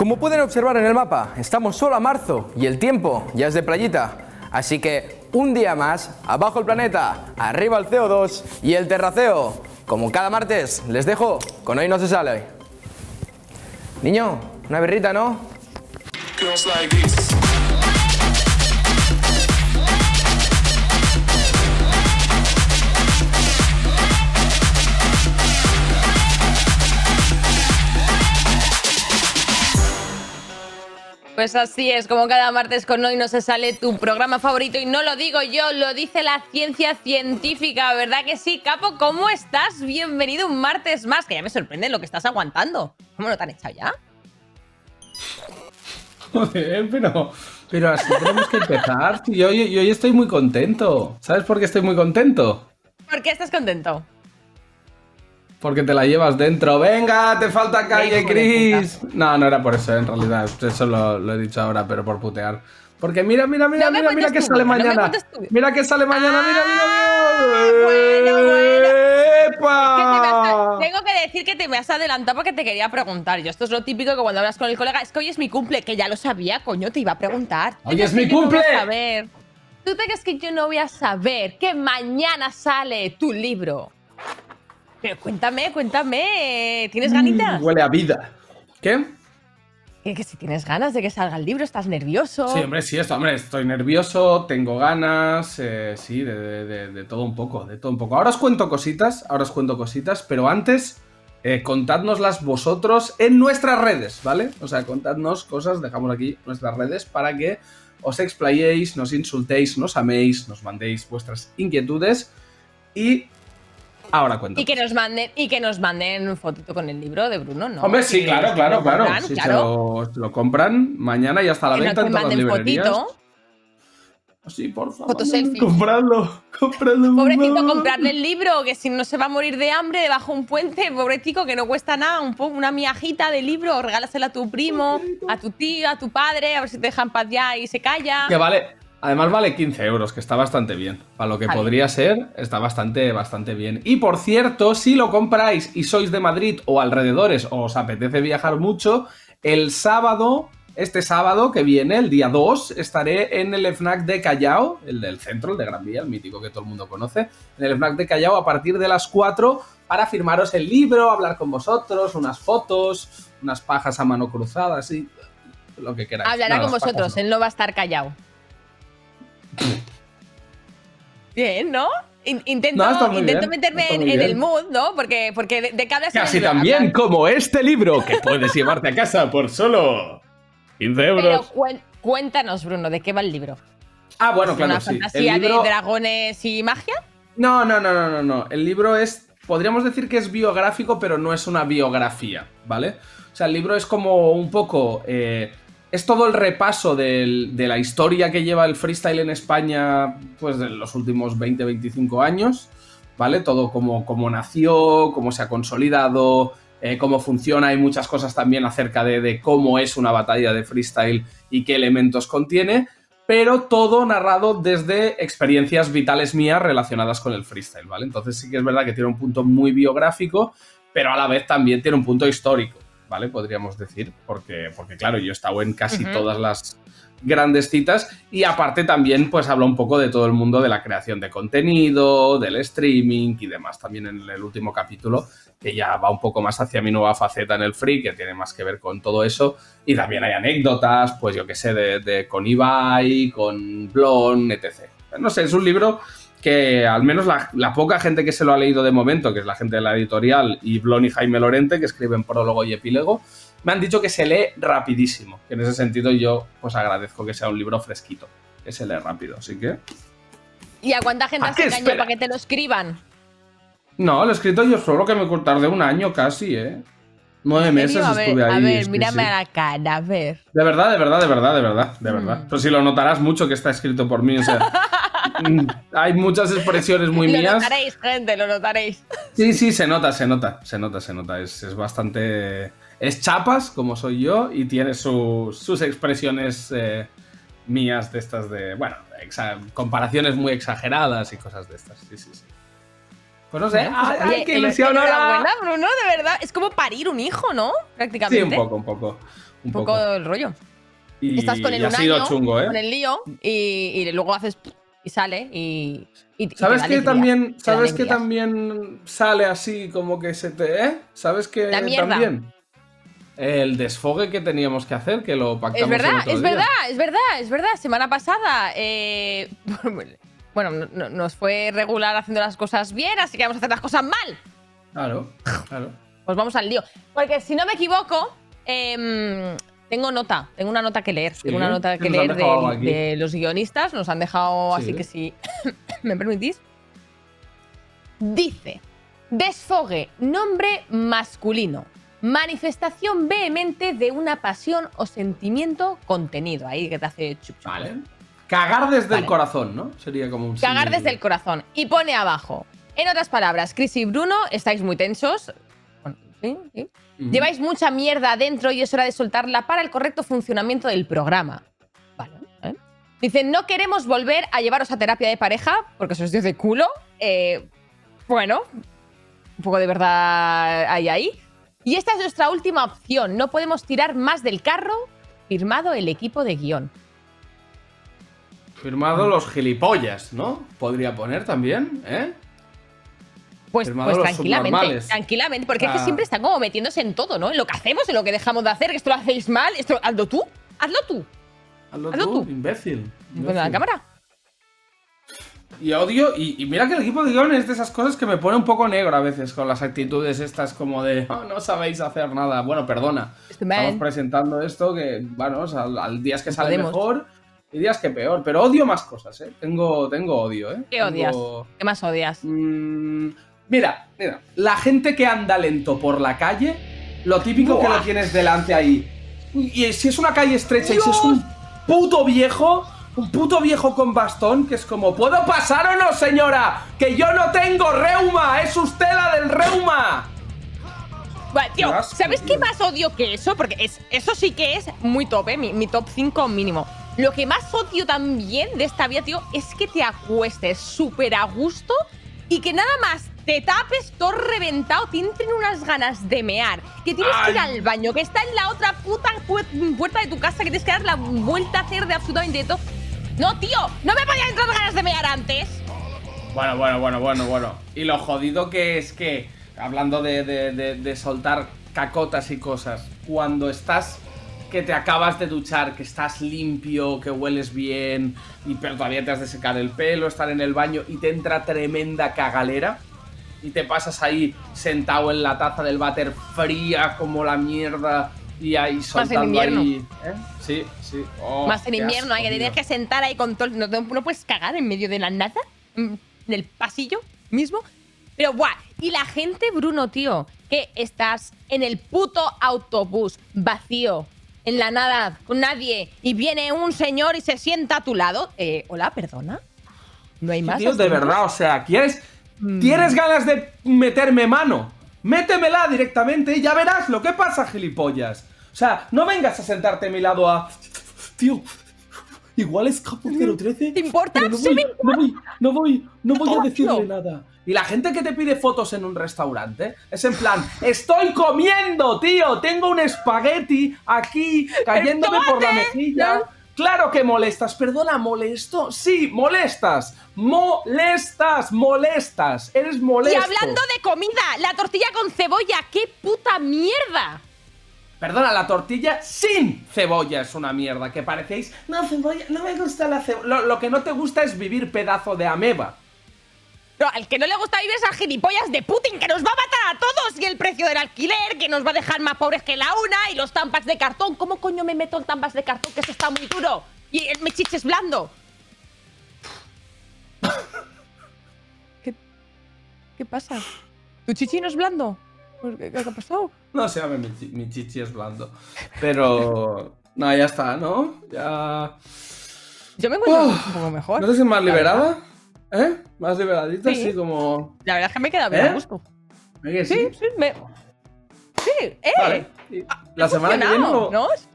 Como pueden observar en el mapa, estamos solo a marzo y el tiempo ya es de playita. Así que un día más, abajo el planeta, arriba el CO2 y el terraceo. Como cada martes, les dejo con Hoy No Se Sale. Niño, una berrita, ¿no? Pues así es, como cada martes con hoy no se sale tu programa favorito y no lo digo yo, lo dice la ciencia científica, ¿verdad que sí? Capo, ¿cómo estás? Bienvenido un martes más, que ya me sorprende lo que estás aguantando. ¿Cómo lo te han echado ya? Joder, pero, pero así tenemos que empezar. Yo, yo, yo hoy estoy muy contento. ¿Sabes por qué estoy muy contento? ¿Por qué estás contento? Porque te la llevas dentro. Venga, te falta calle, Chris. No, no era por eso, en realidad. Eso lo, lo he dicho ahora, pero por putear. Porque mira, mira, mira, No mira, mira que sale mañana. mira que sale mañana, mira, mira, Ah, mira. bueno, bueno. Que te me ¡Epa! tengo que decir que te me has adelantado porque te quería preguntar. Yo esto es lo típico que cuando hablas con el colega, es que hoy es mi cumple, que ya lo sabía, coño, te iba a preguntar. ¿Tú Hoy es mi yo no voy cumple. a saber? ¿Tú te crees que yo no voy a saber que mañana sale tu libro? Pero cuéntame, cuéntame, ¿tienes ganitas? Huele a vida. ¿Qué? Que, que si tienes ganas de que salga el libro, estás nervioso. Sí, hombre, sí, esto, hombre, estoy nervioso, tengo ganas, eh, sí, de, de- de- de todo un poco, de todo un poco. Ahora os cuento cositas, ahora os cuento cositas, pero antes, eh, contádnoslas vosotros en nuestras redes, ¿vale? O sea, contadnos cosas, dejamos aquí nuestras redes para que os explayéis, nos insultéis, nos améis, nos mandéis vuestras inquietudes y ahora cuento. Y que nos manden, y que nos manden un fotito con el libro de Bruno, ¿no? Hombre, sí, claro, claro, claro. compran, Si se claro. lo, se lo compran mañana y hasta la Que venta en todas las librerías. fotito. Sí, por favor. Compradlo, compradlo. Pobrecito, comprarle el libro, que si no se va a morir de hambre debajo de un puente, pobrecito, que no cuesta nada, un una miajita de libro, regálasela a tu primo, a tu tío, a tu padre, a ver si te dejan paz ya y se calla. Que vale. Además vale 15 euros, que está bastante bien. Para lo que podría ser, está bastante, bastante bien. Y por cierto, si lo compráis y sois de Madrid o alrededores o os apetece viajar mucho, el sábado, este sábado que viene, el día 2, estaré en el FNAC de Callao, el del centro, el de Gran Vía, el mítico que todo el mundo conoce, en el FNAC de Callao a partir de las 4 para firmaros el libro, hablar con vosotros, unas fotos, unas pajas a mano cruzada, así, lo que queráis. Hablará No, con las pajas vosotros, no. él no va a estar callado. Bien, ¿no? In- intento No, intento bien, meterme en, el mood, ¿no? Porque, porque de, de el Casi también Hablas- como este libro que puedes llevarte a casa por solo 15 Pero euros. cuéntanos, Bruno, ¿de qué va el libro? Ah, bueno, claro, ¿Una sí. El fantasía libro... de dragones y magia? No, no, no, no, no, no. El libro es. Podríamos decir que es biográfico, pero no es una biografía, ¿vale? O sea, el libro es como un poco. eh, es todo el repaso de la historia que lleva el freestyle en España, pues de los últimos 20, 25 años, ¿vale? Todo como, como nació, cómo se ha consolidado, eh, cómo funciona. Hay muchas cosas también acerca de, de cómo es una batalla de freestyle y qué elementos contiene pero todo narrado desde experiencias vitales mías relacionadas con el freestyle, ¿vale? Entonces sí que es verdad que tiene un punto muy biográfico, pero a la vez también tiene un punto histórico, ¿vale? Podríamos decir, porque, porque claro, yo he estado en casi todas las grandes citas y aparte también pues habla un poco de todo el mundo de la creación de contenido, del streaming y demás, también en el último capítulo que ya va un poco más hacia mi nueva faceta en el free, que tiene más que ver con todo eso. Y también hay anécdotas, pues yo que sé, de, de- con Ibai, con Blon, etc. No sé, es un libro que al menos la, la poca gente que se lo ha leído de momento, que es la gente de la editorial, y Blon y Jaime Lorente, que escriben prólogo y epílogo, me han dicho que se lee rapidísimo. Que en ese sentido yo pues agradezco que sea un libro fresquito, que se lee rápido. Así que... ¿Y a cuánta gente ¿A has engañado para que te lo escriban? No, lo he escrito yo solo, que me tardé un año casi, ¿eh? Nueve ¿En meses serio? a ver, estuve ahí. A ver, mírame sí. a la cara, a ver. De verdad, de verdad, de verdad, de verdad, de verdad. Mm. Pero si lo notarás mucho que está escrito por mí, o sea, mm, hay muchas expresiones muy lo mías. notaréis, gente, lo notaréis. Sí, sí, se nota, se nota, se nota, se nota. Es, es bastante... Es chapas, como soy yo, y tiene su- sus expresiones eh, mías de estas de... Bueno, exa- comparaciones muy exageradas y cosas de estas. Sí, sí, sí. Pues no sé. Bueno, pues, ¡Ay, oye, qué el- ilusión! hola! enhorabuena, Bruno, de verdad. Es como parir un hijo, ¿no? Sí, Prácticamente. un poco, un poco. Un poco. poco el rollo. Y, Estás con el y ha un sido año, chungo, ¿eh? con el lío, y, y luego haces y sale y. ¿Sabes que también, sabes que también sale así como que se te, ¿eh? ¿Sabes que La también? El desfogue que teníamos que hacer, que lo pactamos Es verdad, el otro es día. verdad, es verdad, es verdad. Semana pasada, eh, bueno, no- no- nos fue regular haciendo las cosas bien, así que vamos a hacer las cosas mal. Claro, claro. Pues vamos al lío. Porque si no me equivoco, em, tengo nota, tengo una nota que leer. Sí, tengo una nota que leer de, los guionistas, nos han dejado, Sí. así que si me permitís. Dice, desfogue, nombre masculino, manifestación vehemente de una pasión o sentimiento contenido. Ahí que te hace chup, chup. Vale. Cagar desde Vale. el corazón, ¿no? Sería como un Cagar desde el corazón. Y pone abajo. En otras palabras, Chris y Bruno, estáis muy tensos. Lleváis mucha mierda adentro y es hora de soltarla para el correcto funcionamiento del programa. Vale. ¿eh? Dicen, no queremos volver a llevaros a terapia de pareja porque se os dio de culo. Eh, bueno, un poco de verdad hay ahí. Y esta es nuestra última opción. No podemos tirar más del carro. Firmado el equipo de guion. Firmado los gilipollas, ¿no? Podría poner también, ¿eh? Pues, pues tranquilamente, tranquilamente, porque es que Ah. siempre están como metiéndose en todo, ¿no? En lo que hacemos, en lo que dejamos de hacer, que esto lo hacéis mal, esto hazlo tú, hazlo tú. Hazlo Hazlo tú, tú. imbécil. La imbécil. cámara. Y odio, y, y mira que el equipo de guion es de esas cosas que me pone un poco negro a veces con las actitudes estas como de "Oh, no sabéis hacer nada. Bueno, perdona. Estamos presentando esto que, bueno, o sea, al, días que sale Podemos. mejor y días que peor. Pero odio más cosas, ¿eh? Tengo, tengo odio, ¿eh? ¿Qué Tengo- odias? ¿Qué más odias? Mm, mira, mira, la gente que anda lento por la calle, lo típico que lo tienes delante ahí. Y si es una calle estrecha y si es un puto viejo, un puto viejo con bastón, que es como, ¿puedo pasar o no, señora? Que yo no tengo reuma, es usted la del reuma. Vale, tío, ¿sabes qué más odio que eso? Porque es, eso sí que es muy top, ¿eh? Mi, mi top 5 mínimo. Lo que más odio también de esta vida, tío, es que te acuestes súper a gusto y que nada más te tapes todo reventado, te entren unas ganas de mear, que tienes que ir al baño, que está en la otra puta pu- puerta de tu casa, que tienes que dar la vuelta a hacer de absolutamente todo. No, tío, no me podían entrar ganas de mear antes. Bueno, bueno, bueno, bueno, bueno. Y lo jodido que es que, hablando de, de- de- de soltar cacotas y cosas, cuando estás que te acabas de duchar, que estás limpio, que hueles bien, y pero todavía te has de secar el pelo, estar en el baño y te entra tremenda cagalera y te pasas ahí sentado en la taza del váter fría como la mierda y ahí soltando invierno. ahí, ¿eh? Sí, sí. Oh, Más en invierno, hay que que sentar ahí con todo. No, no- puedes cagar en medio de la nada, en el pasillo mismo. Pero, guau, y la gente, Bruno, tío, que estás en el puto autobús vacío, en la nada, con nadie, y viene un señor y se sienta a tu lado. Eh, hola, perdona. No hay más. Tío, de verdad, o sea, ¿quieres, Mm. ¿tienes ganas de meterme mano? Métemela directamente y ya verás lo que pasa, gilipollas. O sea, no vengas a sentarte a mi lado a... Tío, igual es capo 013. ¿Te importa? no Sí no voy, no voy, no voy a decirle nada. Y la gente que te pide fotos en un restaurante es en plan, estoy comiendo, tío, tengo un espagueti aquí cayéndome por la mejilla. Claro que molestas, perdona, ¿molesto? Sí, molestas, molestas, molestas, eres Y molesto. hablando de comida, la tortilla con cebolla, ¡qué puta mierda! Perdona, la tortilla sin cebolla es una mierda, que parecéis, no, cebolla, no me gusta la cebolla. Lo, lo que no te gusta es vivir pedazo de ameba. No, al que no le gusta vivir es al gilipollas de Putin, que nos va a matar a todos, y el precio del alquiler, que nos va a dejar más pobres que la una, y los tampas de cartón. ¿Cómo coño me meto en tampas de cartón? Que eso está muy duro. Y el mechiche es blando. ¿Qué, ¿Qué pasa? ¿Tu chichi no es blando? ¿Qué, qué ha pasado? No sé, mi, chi- mi chichi es blando. Pero... No, ya está, ¿no? Ya... Yo me encuentro Uf, un poco mejor. ¿No te sientes más liberada? ¿Eh? Más liberadita, Sí. así como... La verdad es que me queda bien ¿Eh? a gusto. ¿Eh que Sí, sí? sí, me... Sí, eh. Vale. Y la semana que viene...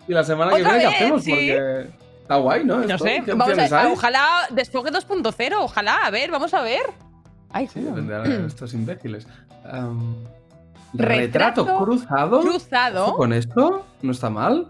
Y la semana que ¿qué hacemos? sí. Porque... Está guay, ¿no? No Esto, sé, ¿Qué vamos a, hay? ojalá desfogue 2.0, ojalá, a ver, vamos a ver. Ay, Sí, ¿cómo? depende de estos imbéciles. Retrato retrato, cruzado. cruzado. Con esto no está mal.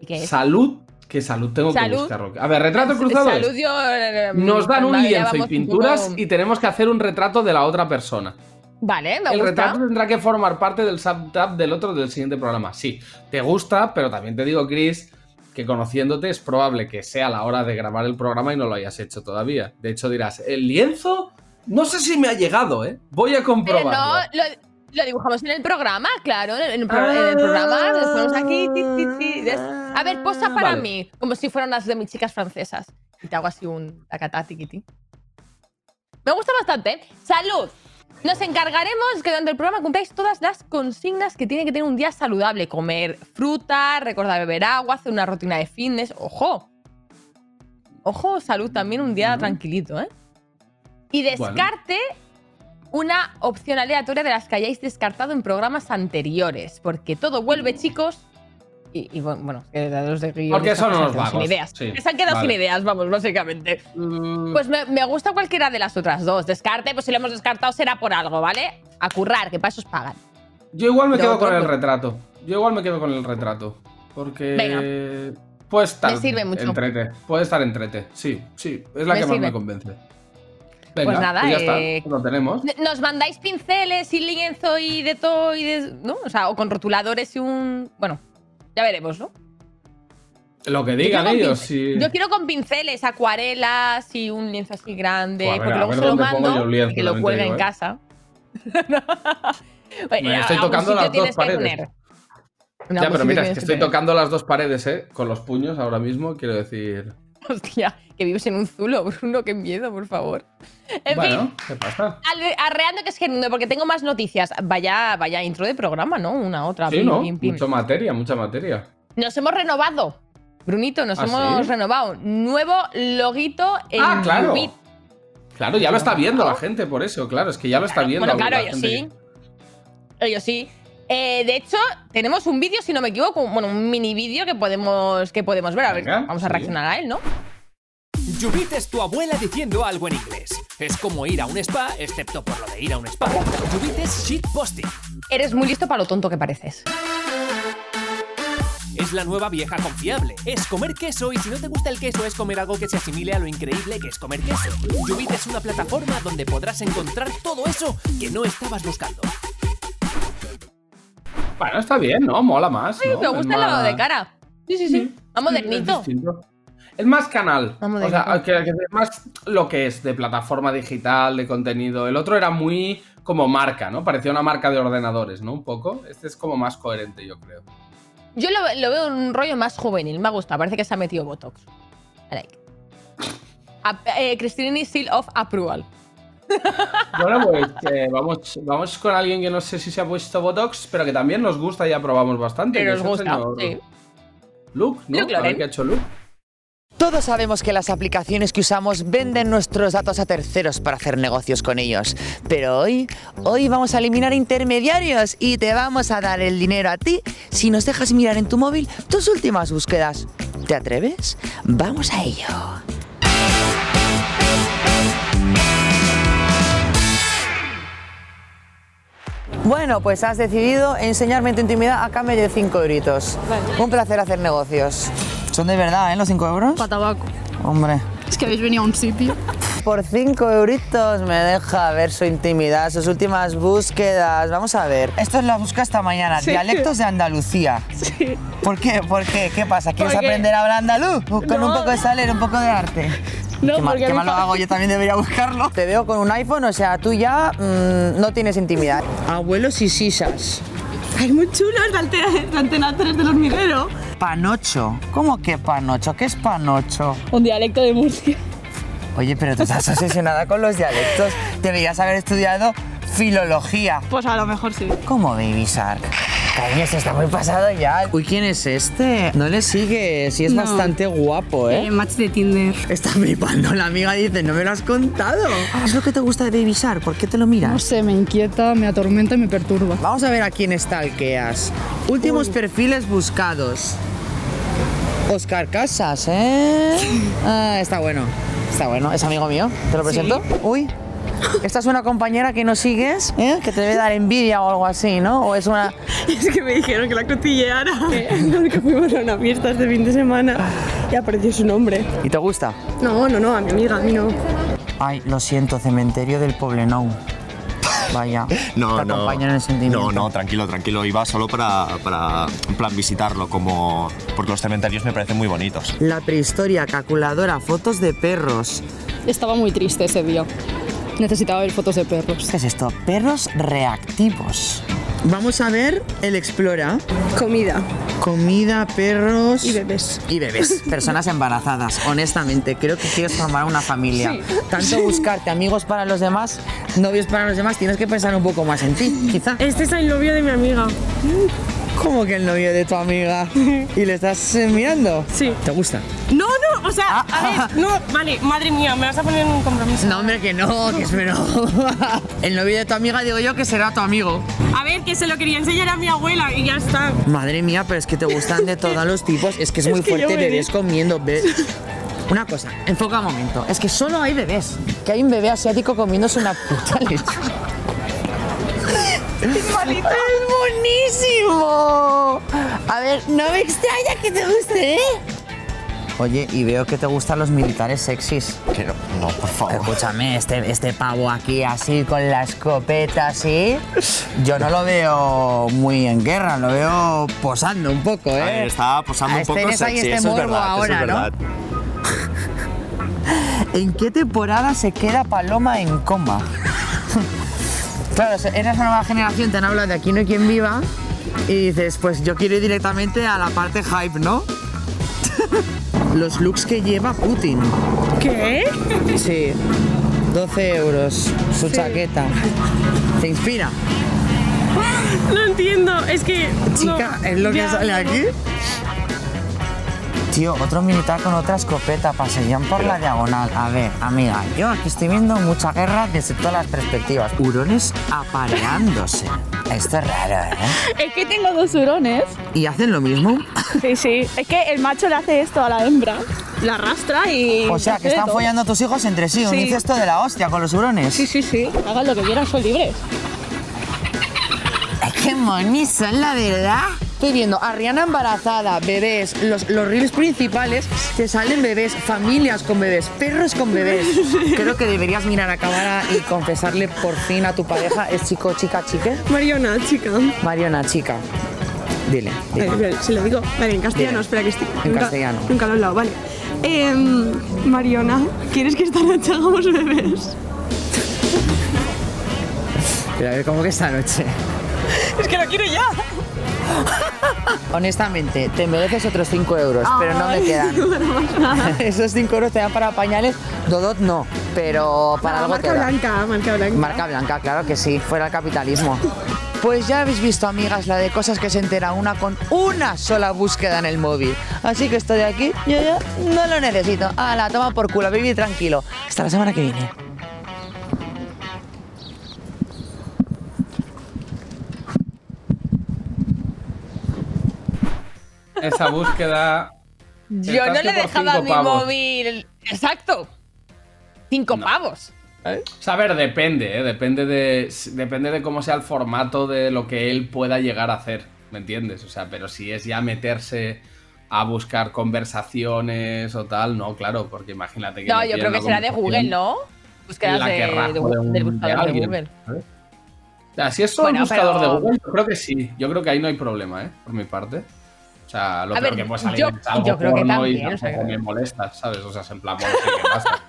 ¿Y qué es? Salud. ¿Qué salud tengo Salud. que buscarlo? A ver, retrato cruzado. Salud, yo, eh, Nos dan un lienzo y pinturas y tenemos que hacer un retrato de la otra persona. Vale, me El gusta. retrato tendrá que formar parte del subtab del otro del siguiente programa. Sí, te gusta, pero también te digo, Chris, que conociéndote es probable que sea la hora de grabar el programa y no lo hayas hecho todavía. De hecho, dirás, el lienzo, no sé si me ha llegado, ¿eh? Voy a Pero comprobarlo. no, lo, lo dibujamos en el programa, claro. En el, pro- en el programa lo ponemos aquí. ti, ti, ti, ¿ves? A ver, posa para Vale. mí, como si fueran las de mis chicas francesas. Y te hago así un tacatá tiquití. Me gusta bastante. ¿eh? ¡Salud! Nos encargaremos que durante el programa cumpláis todas las consignas que tiene que tener un día saludable. Comer fruta, recordar beber agua, hacer una rutina de fitness. ¡Ojo! Ojo, salud también un día tranquilito, ¿eh? Y Bueno. Una opción aleatoria de las que hayáis descartado en programas anteriores. Porque todo vuelve, chicos. Y, y bueno, los de guionistas Porque son unos quedado sin vagos, ideas. sí. Se han quedado Vale. sin ideas, vamos, básicamente. Mm, Pues me, me gusta cualquiera de las otras dos. Descarte, pues si lo hemos descartado será por algo, ¿vale? A currar, que para eso os pagan. Yo igual me quedo con el retrato. Yo igual me quedo con el retrato. Porque. Venga. Puede estar. Me sirve mucho. Entrete. Puede estar entrete. Sí, sí. Es la Me que más sirve. me convence. Venga, Pues nada, ya eh, está. Lo tenemos. Nos mandáis pinceles y lienzo y de todo y de. ¿No? O sea, o con rotuladores y un. Bueno, ya veremos, ¿no? Lo que digan ellos. Sí. Yo quiero con pinceles, acuarelas y un lienzo así grande. Pues ver, porque luego se lo mando lienzo, y que lo digo, en ¿eh? casa. Me estoy tocando las dos paredes. Ya, algún pero mira, es que estoy tocando las dos paredes, ¿eh? Con los puños ahora mismo, quiero decir. Hostia, que vives en un zulo, Bruno, qué miedo, por favor. En bueno, fin, ¿qué pasa? arreando que es que no, porque tengo más noticias. Vaya, vaya intro de programa, ¿no? Una otra. Sí, pim, ¿no? pim, pim. Mucha materia, mucha materia. Nos hemos renovado. Brunito, nos ¿Ah, hemos sí? renovado. Nuevo loguito en Ah, claro. Claro, ya lo está viendo la gente, por eso, claro, es que ya lo está viendo. Bueno, claro, la ellos sí. Ellos sí. Eh, de hecho, tenemos un vídeo, si no me equivoco, bueno, un mini vídeo que podemos, que podemos ver. A ver, Venga, vamos a sí. reaccionar a él, ¿no? Judith es tu abuela diciendo algo en inglés. Es como ir a un spa, excepto por lo de ir a un spa. Judith es shitposting. Eres muy listo para lo tonto que pareces. Es la nueva vieja confiable. Es comer queso y si no te gusta el queso es comer algo que se asimile a lo increíble que es comer queso. Judith es una plataforma donde podrás encontrar todo eso que no estabas buscando. Bueno, está bien, ¿no? Mola más. ¿no? me gusta el lavado más- de cara. Sí, sí, sí. Va Sí, modernito. Es, más canal. O sea, que, que es más lo que es de plataforma digital, de contenido. El otro era muy como marca, ¿no? Parecía una marca de ordenadores, ¿no? Un poco. Este es como más coherente, yo creo. Yo lo, lo veo un rollo más juvenil. Me gusta. Parece que se ha metido Botox. I like. Eh, Cristinini Seal of Approval. Bueno, pues eh, vamos, vamos con alguien que no sé si se ha puesto Botox, pero que también nos gusta y aprobamos bastante. Pero que os es el gusta. señor Sí. Luke, ¿no? Luke A ver qué ha hecho Luke. Todos sabemos que las aplicaciones que usamos venden nuestros datos a terceros para hacer negocios con ellos. Pero hoy, hoy vamos a eliminar intermediarios y te vamos a dar el dinero a ti si nos dejas mirar en tu móvil tus últimas búsquedas. ¿Te atreves? Vamos a ello. Bueno, pues has decidido enseñarme tu intimidad a cambio de 5 euritos. Un placer hacer negocios. Son de verdad, ¿eh? Los 5 euros. Para tabaco. Hombre. Es que habéis venido a un sitio. Por 5 euritos me deja ver su intimidad, sus últimas búsquedas. Vamos a ver. Esto es la busca esta mañana. Sí. Dialectos de Andalucía. Sí. ¿Por qué? ¿Por qué? ¿Qué pasa? ¿Quieres Porque- aprender a hablar andaluz? Con un No. poco de saler, un poco de arte. No, qué mal, qué mal lo hago, yo también debería buscarlo. Te veo con un iPhone, o sea, tú ya mm, no tienes intimidad. Abuelos y sisas. Ay, muy chulo, es la antena, la antena 3 del hormiguero. Panocho. ¿Cómo que panocho? ¿Qué es panocho? Un dialecto de Murcia. Oye, pero tú estás obsesionada con los dialectos. Deberías haber estudiado filología. Pues a lo mejor sí. ¿Cómo Baby Shark? Cariño, esto está muy pasado ya. Uy, ¿quién es este? No le sigues y es No. bastante guapo, ¿eh? Eh, match de Tinder. Está flipando. La amiga dice, no me lo has contado. ¿Qué es lo que te gusta de Baby Shark? ¿Por qué te lo miras? No sé, me inquieta, me atormenta y me perturba. Vamos a ver a quién stalkeas. Últimos perfiles buscados. Oscar Casas, ¿eh? Ah, está bueno. Está bueno. ¿Es amigo mío? ¿Te lo presento? Uy, ¿Esta es una compañera que no sigues? ¿eh? Que te debe dar envidia o algo así, ¿no? ¿O es una...? Es que me dijeron que la cotilleara. Porque fuimos a una fiesta este fin de semana y apareció su nombre. ¿Y te gusta? No, no, no, a mi amiga, a mí no. Ay, lo siento, cementerio del Poblenou. Vaya. No, te no. acompaña en el sentimiento. No, no, tranquilo, tranquilo. Iba solo para, para, en plan, visitarlo, como. Porque los cementerios me parecen muy bonitos. La prehistoria, calculadora, fotos de perros. Estaba muy triste ese día. Necesitaba ver fotos de perros. ¿Qué es esto? Perros reactivos. Vamos a ver el Explora. Comida Comida, perros. y bebés. Y bebés, personas embarazadas. Honestamente, creo que quieres formar una familia. Tanto buscarte amigos para los demás, novios para los demás, tienes que pensar un poco más en ti, quizá. Este es el novio de mi amiga. ¿Cómo que el novio de tu amiga? ¿Y le estás eh, mirando? Sí. ¿Te gusta? No, no, o sea, a ver, no, vale, madre mía, me vas a poner en un compromiso. No, hombre, que no, que espero. el novio de tu amiga, digo yo, que será tu amigo. A ver, que se lo quería enseñar a mi abuela y ya está. Madre mía, pero es que te gustan de todos los tipos. Es que es muy que fuerte bebés comiendo. be- Una cosa, enfoca un momento. Es que solo hay bebés. Que hay un bebé asiático comiéndose una puta lechuga. ¡Es buenísimo! A ver, no me extraña que te guste, ¿eh? Oye, y veo que te gustan los militares sexys. Que no, no, por favor. Escúchame, este, este pavo aquí así con la escopeta así, yo no lo veo muy en guerra, lo veo posando un poco, A ¿eh? ver, estaba posando Ah, un poco sexy, este eso es verdad, eso ahora, ¿no? verdad. ¿En qué temporada se queda Paloma en coma? Claro, eres una nueva generación, te han hablado de Aquí no hay quien viva y dices, pues yo quiero ir directamente a la parte hype, ¿no? Los looks que lleva Putin. ¿Qué? Sí, 12 euros su chaqueta. ¿Te inspira? No entiendo, es que. Chica, no, ¿es lo que ya, sale no. aquí? Tío, otro militar con otra escopeta pasean por la diagonal. A ver, amiga, yo aquí estoy viendo mucha guerra desde todas las perspectivas. Hurones apareándose. Esto es raro, ¿eh? Es que tengo dos hurones. ¿Y hacen lo mismo? Sí, sí. Es que el macho le hace esto a la hembra. La arrastra y. O sea, que están todo. follando tus hijos entre sí. Un Sí. incesto de la hostia con los hurones. Sí, sí, sí. Hagan lo que quieran, son libres. Ay, qué monis son, la verdad. Estoy viendo a Rihanna embarazada, bebés, los, los reels principales te salen bebés, familias con bebés, perros con bebés. Creo que deberías mirar a cámara y confesarle por fin a tu pareja, ¿es chico, chica, chique? Mariona, chica. Mariona, chica. Dile, dile. se lo digo. Vale, en castellano, Dile. espera que estoy. En nunca- castellano. Nunca lo he hablado, vale. Em, Mariona, ¿quieres que esta noche hagamos bebés? Pero a ver, ¿cómo que esta noche? Es que lo quiero ya. Honestamente, te mereces otros 5 euros, pero no me quedan. Esos 5 euros te dan para pañales, Dodot no, pero para No, algo marca te blanca, marca blanca. Marca blanca, claro que sí, fuera el capitalismo. Pues ya habéis visto, amigas, la de cosas que se entera una con una sola búsqueda en el móvil. Así que esto de aquí, yo ya no lo necesito. A la toma por culo, vivir tranquilo. Hasta la semana que viene. Esa búsqueda. Yo no le dejaba mi pavos. móvil. Exacto. Cinco pavos. O sea, a ver, depende, ¿eh? Depende de, depende de cómo sea el formato de lo que él pueda llegar a hacer. ¿Me entiendes? O sea, pero si es ya meterse a buscar conversaciones o tal, no, claro, porque imagínate que. No, yo creo que será de Google, ¿no? Búsquedas de, que rajo de- de un- del de buscador de, alguien, Google. ¿sabes? O sea, si es solo Bueno, un buscador pero- de Google, yo creo que sí. Yo creo que ahí no hay problema, ¿eh? Por mi parte. O sea, lo A peor ver, que puede salir yo- es algo yo creo que porno y también, o sea, tampoco que- me molesta, ¿sabes? O sea, es en plan, bueno, sí, ¿qué pasa?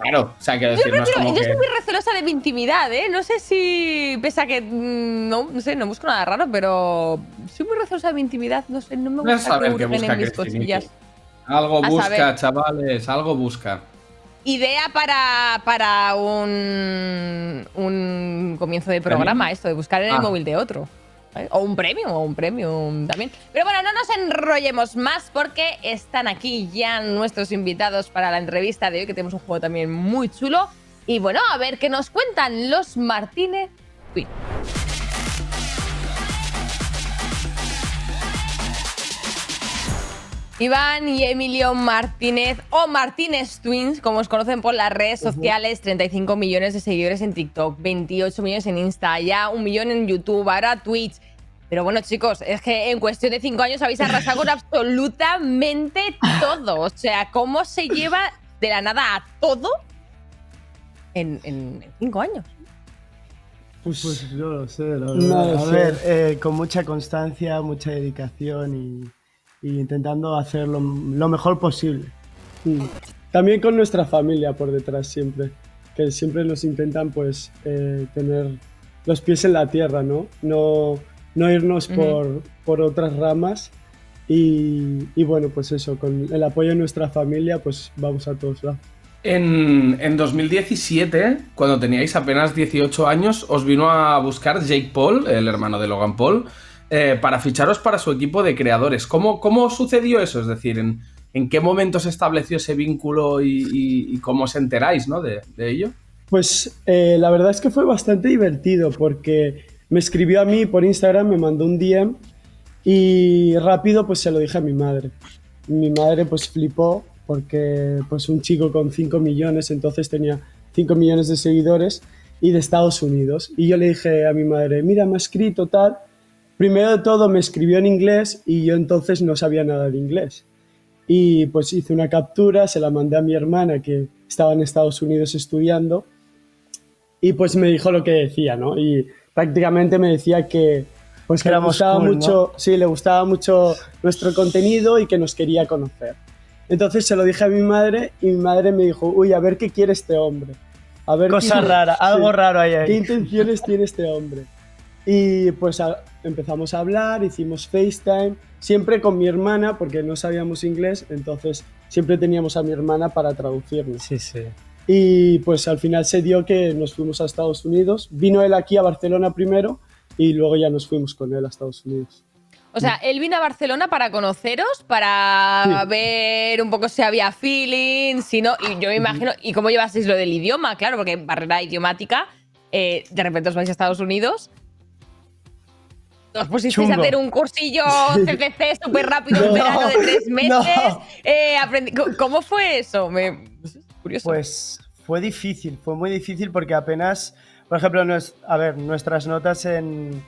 Claro, o sea, quiero Yo, decir, no es prefiero- como yo que... soy muy recelosa de mi intimidad, ¿eh? No sé si. Pese a que. mm, No, no sé, no busco nada raro, pero. Soy muy recelosa de mi intimidad. No sé, no me gusta saber que busca en mis cosillas. Algo A busca, saber. chavales, algo busca. Idea para, para un, un comienzo de programa, esto de buscar en el Ah. móvil de otro. ¿Vale? O un premio, o un premium también. Pero bueno, no nos enrollemos más porque están aquí ya nuestros invitados para la entrevista de hoy, que tenemos un juego también muy chulo. Y bueno, a ver qué nos cuentan los Martínez Twin. Iván y Emilio Martínez, o Martínez Twins, como os conocen por las redes sociales, 35 millones de seguidores en TikTok, 28 millones en Insta, ya un millón en YouTube, ahora Twitch. Pero bueno, chicos, es que en cuestión de 5 años habéis arrasado con absolutamente todo. O sea, ¿cómo se lleva de la nada a todo en 5 años? Pues, pues, no lo sé, la No lo a sé. ver, eh, con mucha constancia, mucha dedicación y, y intentando hacerlo lo mejor posible. También con nuestra familia por detrás siempre, que siempre nos intentan pues eh, tener los pies en la tierra, ¿no? No, no irnos por, por otras ramas y, y bueno, pues eso, con el apoyo de nuestra familia pues vamos a todos lados. En, en 2017, cuando teníais apenas 18 años, os vino a buscar Jake Paul, el hermano de Logan Paul, eh, para ficharos para su equipo de creadores. ¿Cómo, cómo sucedió eso? Es decir, ¿en, qué momento se estableció ese vínculo y, cómo os enteráis ¿no? de, de ello? Pues eh, la verdad es que fue bastante divertido porque me escribió a mí por Instagram, me mandó un DM y rápido pues se lo dije a mi madre. Mi madre pues flipó porque pues un chico con 5 millones, entonces tenía 5 millones de seguidores y de Estados Unidos. Y yo le dije a mi madre, mira, me ha escrito tal. Primero de todo me escribió en inglés y yo entonces no sabía nada de inglés. Y pues hice una captura, se la mandé a mi hermana que estaba en Estados Unidos estudiando y pues me dijo lo que decía, ¿no? Y prácticamente me decía que pues que le gustaba cool, ¿no? mucho, sí, le gustaba mucho nuestro contenido y que nos quería conocer. Entonces se lo dije a mi madre y mi madre me dijo, uy, a ver qué quiere este hombre. A ver Cosa qué- rara, algo raro ahí, ahí. ¿Qué intenciones tiene este hombre? Y pues a- empezamos a hablar, hicimos FaceTime, siempre con mi hermana, porque no sabíamos inglés, entonces siempre teníamos a mi hermana para traducirnos. Sí, sí. Y pues al final se dio que nos fuimos a Estados Unidos. Vino él aquí a Barcelona primero y luego ya nos fuimos con él a Estados Unidos. O sea, él vino a Barcelona para conoceros, para Sí. ver un poco si había feeling, si no. Y yo me imagino. ¿Y cómo llevasteis lo del idioma? Claro, porque barrera idiomática, eh, de repente os vais a Estados Unidos. Os pusisteis a hacer un cursillo CCC súper rápido, un No, verano de tres meses. no. eh, ¿Cómo- ¿Cómo fue eso? Me... Curioso. Pues fue difícil, fue muy difícil porque apenas, por ejemplo, a ver, nuestras notas en,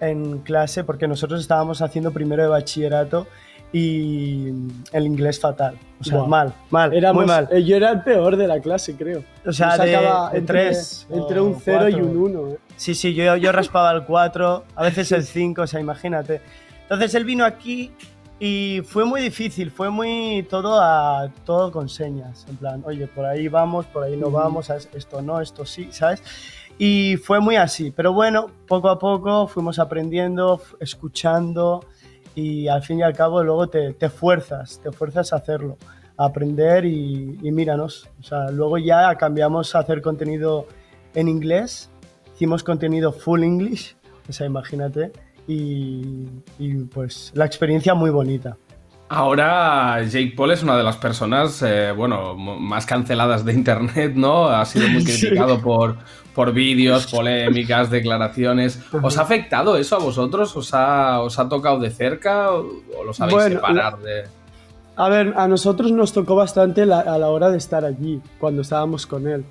en clase, porque nosotros estábamos haciendo primero de bachillerato y el inglés fatal, o sea, mal, mal, Éramos- muy mal. eh, Yo era el peor de la clase, creo. O sea, de- de entre, tres entre un 0 y un 1. Sí, sí, yo, yo raspaba el 4, a veces el 5, o sea, imagínate. Entonces él vino aquí y fue muy difícil, fue muy todo a todo con señas, en plan, oye, por ahí vamos, por ahí no vamos, ¿sabes? esto no, esto sí, ¿sabes? Y fue muy así, pero bueno, poco a poco fuimos aprendiendo, escuchando y al fin y al cabo luego te, te fuerzas, te fuerzas a hacerlo, a aprender y, y míranos. O sea, luego ya cambiamos a hacer contenido en inglés, hicimos contenido full English, o sea, imagínate, y, y, pues la experiencia muy bonita. Ahora Jake Paul es una de las personas, eh, bueno, más canceladas de internet, ¿no? Ha sido muy Sí. criticado por, por vídeos, polémicas, declaraciones. ¿Os ha afectado eso a vosotros? ¿Os ha, os ha tocado de cerca o, o lo sabéis Bueno, separar de...? A ver, a nosotros nos tocó bastante la- a la hora de estar allí, cuando estábamos con él.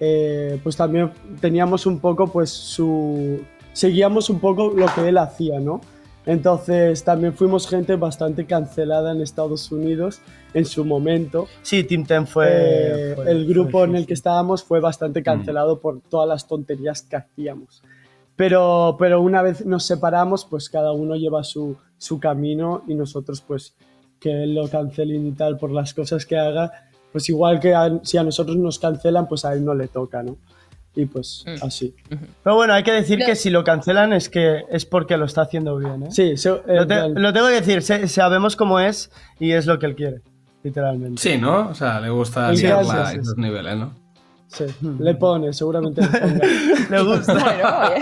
Eh, pues también teníamos un poco, pues su... Seguíamos un poco lo que él hacía, ¿no? Entonces también fuimos gente bastante cancelada en Estados Unidos en su momento. Sí, Team Ten fue... Eh, fue- el grupo fue en el que estábamos fue bastante cancelado por todas las tonterías que hacíamos. Pero, pero una vez nos separamos, pues cada uno lleva su, su camino y nosotros, pues, que él lo cancelen y tal por las cosas que haga, pues igual que a- si a nosotros nos cancelan, pues a él no le toca, ¿no? Y pues Mm. así. Pero bueno, hay que decir No. que si lo cancelan es que es porque lo está haciendo bien, ¿eh? Sí, so- eh, Lo, te- lo tengo que decir, sé- sabemos cómo es y es lo que él quiere, literalmente. Sí, ¿no? O sea, le gusta Sí, liarla sí, sí, a esos niveles, ¿no? sí, le pone, seguramente le ponga. Le gusta. Bueno, oye,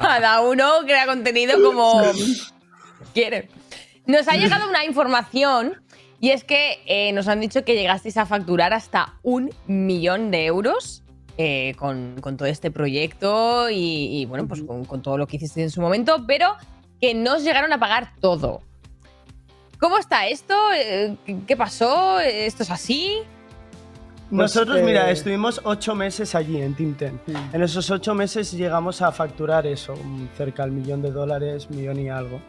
cada uno crea contenido como quiere. Nos ha llegado una información y es que eh, nos han dicho que llegasteis a facturar hasta un millón de euros eh, con, con todo este proyecto y, y, bueno, pues con, con todo lo que hicisteis en su momento, pero que no os llegaron a pagar todo. ¿Cómo está esto? Eh, ¿Qué pasó? ¿Esto es así? Pues, Nosotros, mira, eh, estuvimos ocho meses allí en Team Ten. Sí. En esos ocho meses llegamos a facturar eso, cerca del millón de dólares, millón y algo.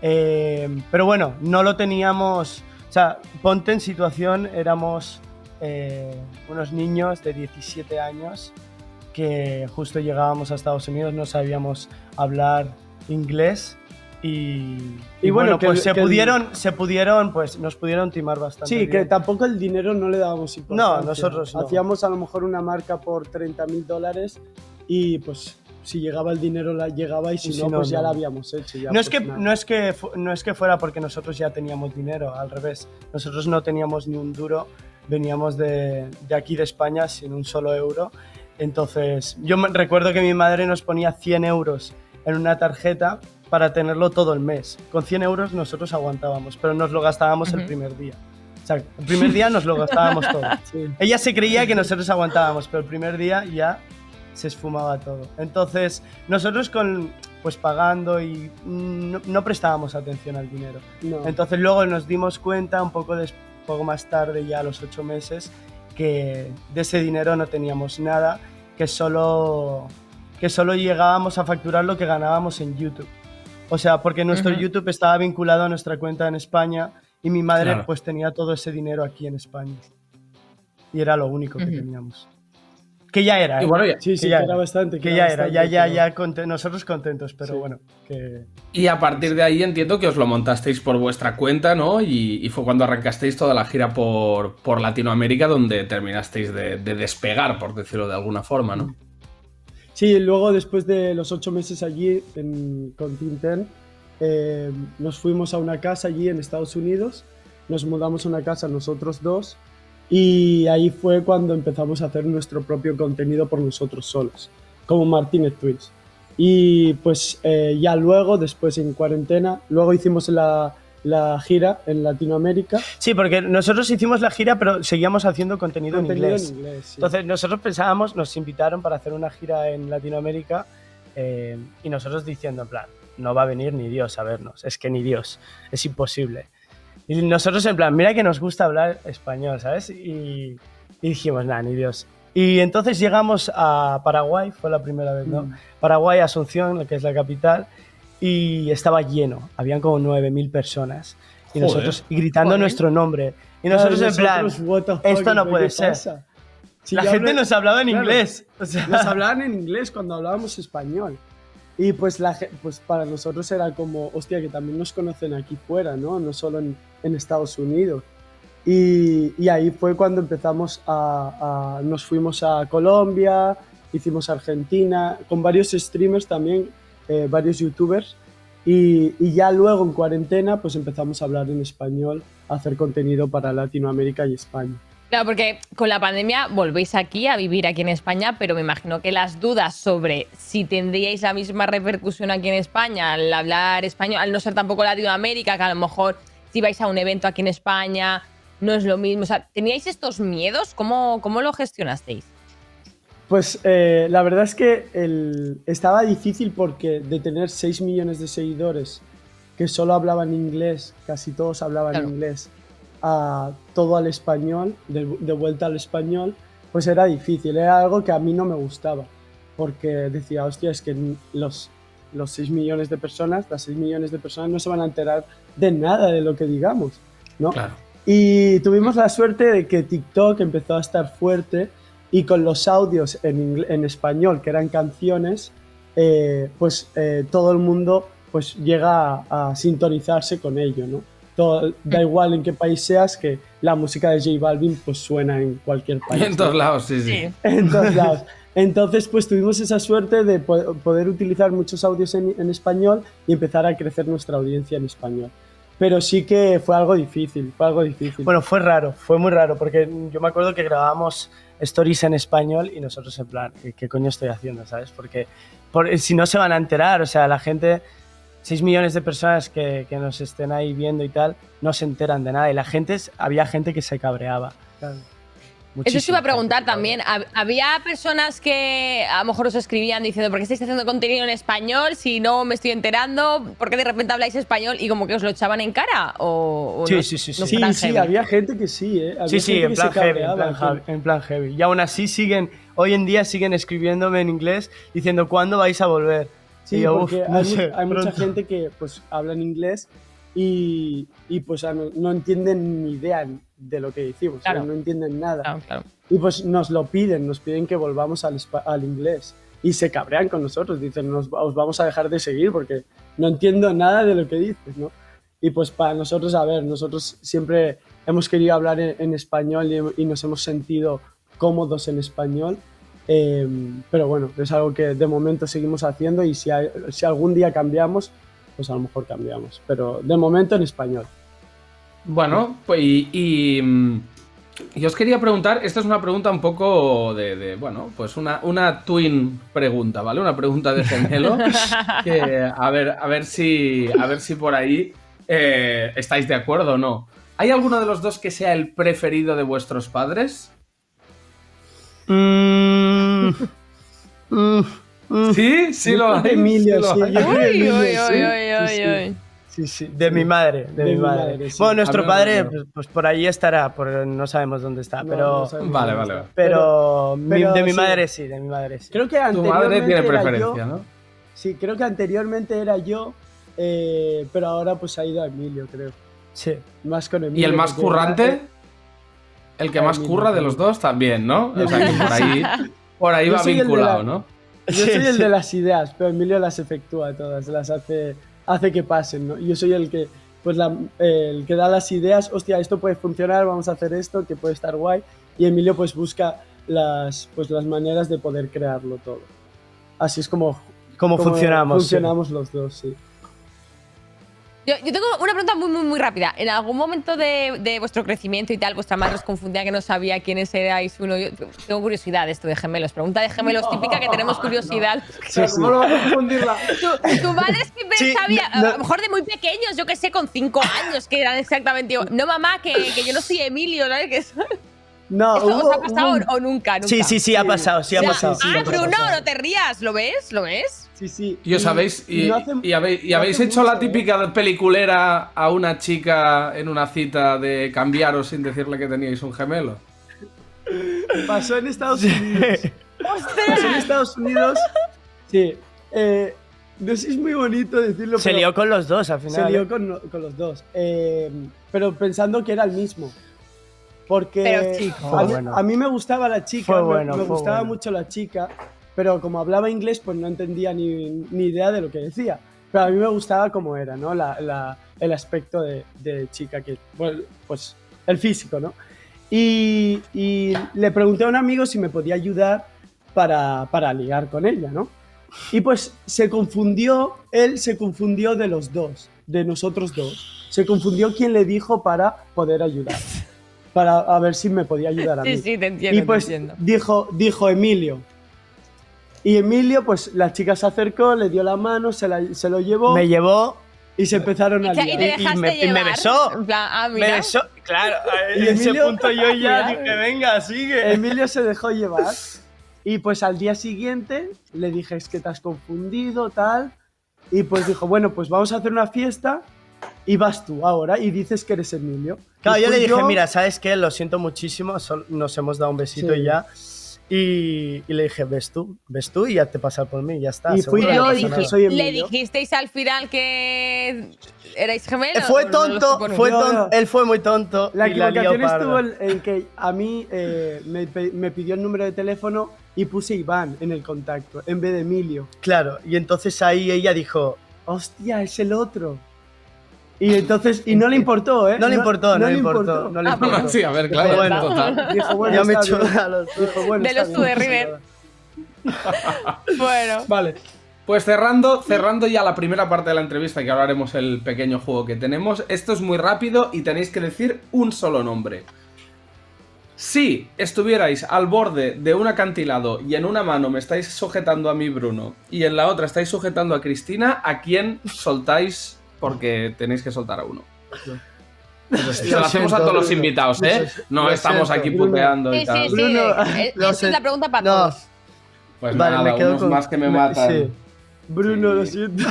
Eh, pero bueno, no lo teníamos. O sea, ponte en situación, éramos eh, unos niños de 17 años que justo llegábamos a Estados Unidos, no sabíamos hablar inglés. Y, y Y bueno, bueno, que pues se que el- pudieron, se pudieron, pues nos pudieron timar bastante. Sí, que bien. tampoco el dinero no le dábamos importancia. nosotros no. Hacíamos a lo mejor una marca por 30 mil dólares y pues si llegaba el dinero la llegaba y si, Y si no, no, pues ya no. la habíamos hecho. ya, No es, pues, que, nada. no, es que, no es que fuera porque nosotros ya teníamos dinero, al revés. Nosotros no teníamos ni un duro, veníamos de, de aquí de España sin un solo euro. Entonces, yo me- recuerdo que mi madre nos ponía 100 euros en una tarjeta para tenerlo todo el mes. Con 100 euros nosotros aguantábamos, pero nos lo gastábamos el Ujú. primer día. O sea, el primer día nos lo gastábamos todo. Sí. Ella se creía que nosotros aguantábamos, pero el primer día ya se esfumaba todo. Entonces, nosotros con pues pagando y no, no prestábamos atención al dinero. No. Entonces luego nos dimos cuenta un poco, des- poco más tarde, ya a los ocho meses, que de ese dinero no teníamos nada, que solo, que solo llegábamos a facturar lo que ganábamos en YouTube. O sea, porque nuestro. YouTube estaba vinculado a nuestra cuenta en España y mi madre Claro. pues tenía todo ese dinero aquí en España. Y era lo único que teníamos. Que ya era, Y ¿eh? bueno, ya- Sí, sí, que ya que era era. bastante. que ya era, ya, bastante, ya, pero- ya, nosotros contentos, pero Sí. bueno, que... Y a partir de ahí entiendo que os lo montasteis por vuestra cuenta, ¿no? Y, y fue cuando arrancasteis toda la gira por, por Latinoamérica donde terminasteis de, de despegar, por decirlo de alguna forma, ¿no? Sí, luego después de los ocho meses allí en, con Team Ten, eh, nos fuimos a una casa allí en Estados Unidos, nos mudamos a una casa nosotros dos y ahí fue cuando empezamos a hacer nuestro propio contenido por nosotros solos, como Martínez Twins. Y pues eh, ya luego, después en cuarentena, luego hicimos la, la gira en Latinoamérica. Sí, porque nosotros hicimos la gira, pero seguíamos haciendo contenido, contenido en inglés. en inglés. sí. Entonces nosotros pensábamos, nos invitaron para hacer una gira en Latinoamérica eh, y nosotros diciendo en plan, no va a venir ni Dios a vernos, es que ni Dios, es imposible. Y nosotros en plan, mira que nos gusta hablar español, ¿sabes? Y, y dijimos, nada, ni Dios. Y entonces llegamos a Paraguay, fue la primera vez, ¿no? Mm. Paraguay, Asunción, que es la capital, y estaba lleno, habían como 9.000 personas. Y Joder. nosotros y gritando Joder. nuestro nombre. Y nosotros en plan, esto no ¿qué puede ser. pasa? Sí, la gente hablé- nos hablaba en claro. inglés. O sea, Nos hablaban en inglés cuando hablábamos español. Y pues, la, pues para nosotros era como, hostia, que también nos conocen aquí fuera, ¿no? No solo en, en Estados Unidos. Y, y ahí fue cuando empezamos a, a- Nos fuimos a Colombia, hicimos Argentina, con varios streamers también, eh, varios youtubers. Y, y ya luego en cuarentena pues empezamos a hablar en español, a hacer contenido para Latinoamérica y España. Claro, porque con la pandemia volvéis aquí a vivir aquí en España, pero me imagino que las dudas sobre si tendríais la misma repercusión aquí en España al hablar español, al no ser tampoco Latinoamérica, que a lo mejor si vais a un evento aquí en España no es lo mismo. O sea, ¿teníais estos miedos? ¿Cómo, cómo lo gestionasteis? Pues eh, la verdad es que el- estaba difícil porque de tener 6 millones de seguidores que solo hablaban inglés, casi todos hablaban Claro. inglés, a todo al español, de, de vuelta al español, pues era difícil, era algo que a mí no me gustaba, porque decía, hostia, es que los, los 6 millones de personas, las 6 millones de personas no se van a enterar de nada de lo que digamos, ¿no? Claro. Y tuvimos la suerte de que TikTok empezó a estar fuerte y con los audios en, en español, que eran canciones, eh, pues eh, todo el mundo pues llega a, a sintonizarse con ello, ¿no? Todo- da igual en qué país seas, que la música de J Balvin pues suena en cualquier país. En ¿no? todos lados, sí, sí. en todos lados. Entonces, pues tuvimos esa suerte de po- poder utilizar muchos audios en, en español y empezar a crecer nuestra audiencia en español. Pero sí que fue algo difícil, fue algo difícil. bueno, fue raro, fue muy raro, porque yo me acuerdo que grabábamos stories en español y nosotros en plan, ¿qué, qué coño estoy haciendo, sabes? Porque por- si no se van a enterar, o sea, la gente, 6 millones de personas que, que nos estén ahí viendo y tal, no se enteran de nada. Y la gente, es- había gente que se cabreaba. Claro. Eso os iba a Muchísimo. preguntar también. Hab- ¿Había personas que a lo mejor os escribían diciendo ¿por qué estáis haciendo contenido en español? Si no me estoy enterando, ¿por qué de repente habláis español? Y como que os lo echaban en cara. ¿O, o Sí, no- sí, sí, no sí. había gente que sí, ¿eh? Había Sí, sí, en plan se heavy, en cabreaba, plan, que- heavy, en plan heavy. Y aún así siguen, hoy en día siguen escribiéndome en inglés diciendo ¿cuándo vais a volver? Sí, yo, porque "Uf, no hay, sé, hay mucha pronto". gente que pues habla en inglés y, y, pues a no, no entienden ni idea de lo que decimos, Claro. no entienden nada. Claro, claro. Y pues nos lo piden, nos piden que volvamos al, al inglés. Y se cabrean con nosotros, dicen, nos, os vamos a dejar de seguir porque no entiendo nada de lo que dices, ¿no? Y pues para nosotros, a ver, nosotros siempre hemos querido hablar en, en español y, y nos hemos sentido cómodos en español. Eh, pero bueno, es algo que de momento seguimos haciendo y si, hay- si algún día cambiamos, pues a lo mejor cambiamos. Pero de momento en español. Bueno, pues y, y, mm, y os quería preguntar, esta es una pregunta un poco de, de, bueno, pues una, una twin pregunta, ¿vale? Una pregunta de gemelo. que, a ver, a ver si. A ver si por ahí eh, estáis de acuerdo o no. ¿Hay alguno de los dos que sea el preferido de vuestros padres? Mm. Sí, sí Yo lo hay. Emilio, lo sí, Uy, uy, sí, uy, uy, sí, uy, sí. uy. Sí, sí, de mi madre, de, mi madre. sí. Bueno, nuestro ver, padre, pues, pues por ahí estará, por, no sabemos dónde está, No, pero, no Vale, vale, vale. pero, de mi sí. madre sí, de mi madre sí. Creo que Tu madre tiene yo- preferencia, ¿no? Sí, creo que anteriormente era yo, eh, pero ahora pues ha ido a Emilio, creo. Sí. Más con Emilio. ¿Y el más currante? El que más Emilio, curra de sí. los dos también, ¿no? O sea que por ahí, por ahí Yo va vinculado, la- ¿no? Yo soy el de las ideas, pero Emilio las efectúa todas, las hace, hace que pasen, ¿no? Yo soy el que, pues la- el que da las ideas, hostia, esto puede funcionar, vamos a hacer esto, que puede estar guay, y Emilio pues busca las, pues, las maneras de poder crearlo todo. Así es como, ¿Cómo como funcionamos? sí. Funcionamos los dos, sí. Yo, yo tengo una pregunta muy, muy, muy rápida. ¿En algún momento de, de vuestro crecimiento y tal, vuestra madre os confundía que no sabía quiénes erais uno? Yo tengo curiosidad de esto de gemelos. Pregunta de gemelos típica que tenemos curiosidad. Sí, sí. ¿Cómo lo vas a confundirla? Tu, tu madre siempre Sí, sabía, no- a lo mejor de muy pequeños, yo que sé, con cinco años, que eran exactamente. No, mamá, que, que yo no soy Emilio, ¿sabes? Que eso- No, ¿Esto hubo- os ha pasado hubo o nunca? nunca? Sí, sí, sí, ha pasado, sí ha pasado. ah, Bruno, no te rías, ¿lo ves? ¿Lo ves? Sí, sí. Y os habéis, y, no hace- y habéis, y no habéis hace hecho la ¿eh? típica peliculera a una chica en una cita de cambiaros sin decirle que teníais un gemelo. Pasó en Estados Unidos. Pasó en Estados Unidos. Sí. Eh, no sé si es muy bonito decirlo, Se pero lió con los dos al final. se lió ¿eh? con, con los dos. Eh, pero pensando que era el mismo. Porque Pero, chico. a, mí, Fue bueno. a mí me gustaba la chica, Fue me- bueno, me, fue gustaba bueno. mucho la chica, pero como hablaba inglés, pues no entendía ni, ni idea de lo que decía. Pero a mí me gustaba como era, ¿no? La, la- el aspecto de, de chica, que, pues el físico, ¿no? Y, y le pregunté a un amigo si me podía ayudar para, para ligar con ella, ¿no? Y pues se confundió, él se confundió de los dos, de nosotros dos. Se confundió quién le dijo para poder ayudar, para a ver si me podía ayudar a mí. Sí, sí, te entiendo, y pues te entiendo. dijo, dijo Emilio. Y Emilio, pues la chica se acercó, le dio la mano, se, la- se lo llevó Me llevó, y se empezaron a ¿Y, y liar. te y dejaste me- y me besó. En plan, ah, me mira. besó. Claro, Y en ese Emilio- punto yo ya dije, venga, sigue. Emilio se dejó llevar. Y pues al día siguiente le dije, es que te has confundido, tal. Y pues dijo, bueno, pues vamos a hacer una fiesta y vas tú ahora y dices que eres Emilio. Claro, Y yo le dije, mira, ¿sabes qué? Lo siento muchísimo, nos hemos dado un besito Sí. y ya. Y, y le dije, ves tú, ves tú y ya te pasa por mí, ya está. Y fui yo dije, nada. soy dije- le dijisteis al final que erais gemelos. Fue ¿O no lo tonto, fue No, tonto, no. él fue muy tonto. La la equivocación parda. estuvo en, en que a mí eh, me, me pidió el número de teléfono y puse Iván en el contacto en vez de Emilio. Claro, y entonces ahí ella dijo, Hostia, es el otro. Y entonces, y no le importó, ¿eh? no le importó, no, le importó, no le Ah, importó. Sí, a ver, Dijo, claro, bueno, total. Dijo, bueno, ya me echó a los dos. Dijo, bueno, De los de River. Bueno. Vale. Pues cerrando, cerrando ya la primera parte de la entrevista, que ahora haremos el pequeño juego que tenemos. Esto es muy rápido y tenéis que decir un solo nombre. Si estuvierais al borde de un acantilado y en una mano me estáis sujetando a mí, Bruno, y en la otra estáis sujetando a Cristina, ¿a quién soltáis? Porque tenéis que soltar a uno. Se lo hacemos a todos los invitados, ¿eh? No Lo estamos siento. aquí puteando y tal. sí, sí. Bruno, lo es la sé- pregunta para no. todos. Pues Vale, nada, me quedo unos con- más que me matan. sí. Bruno, lo siento.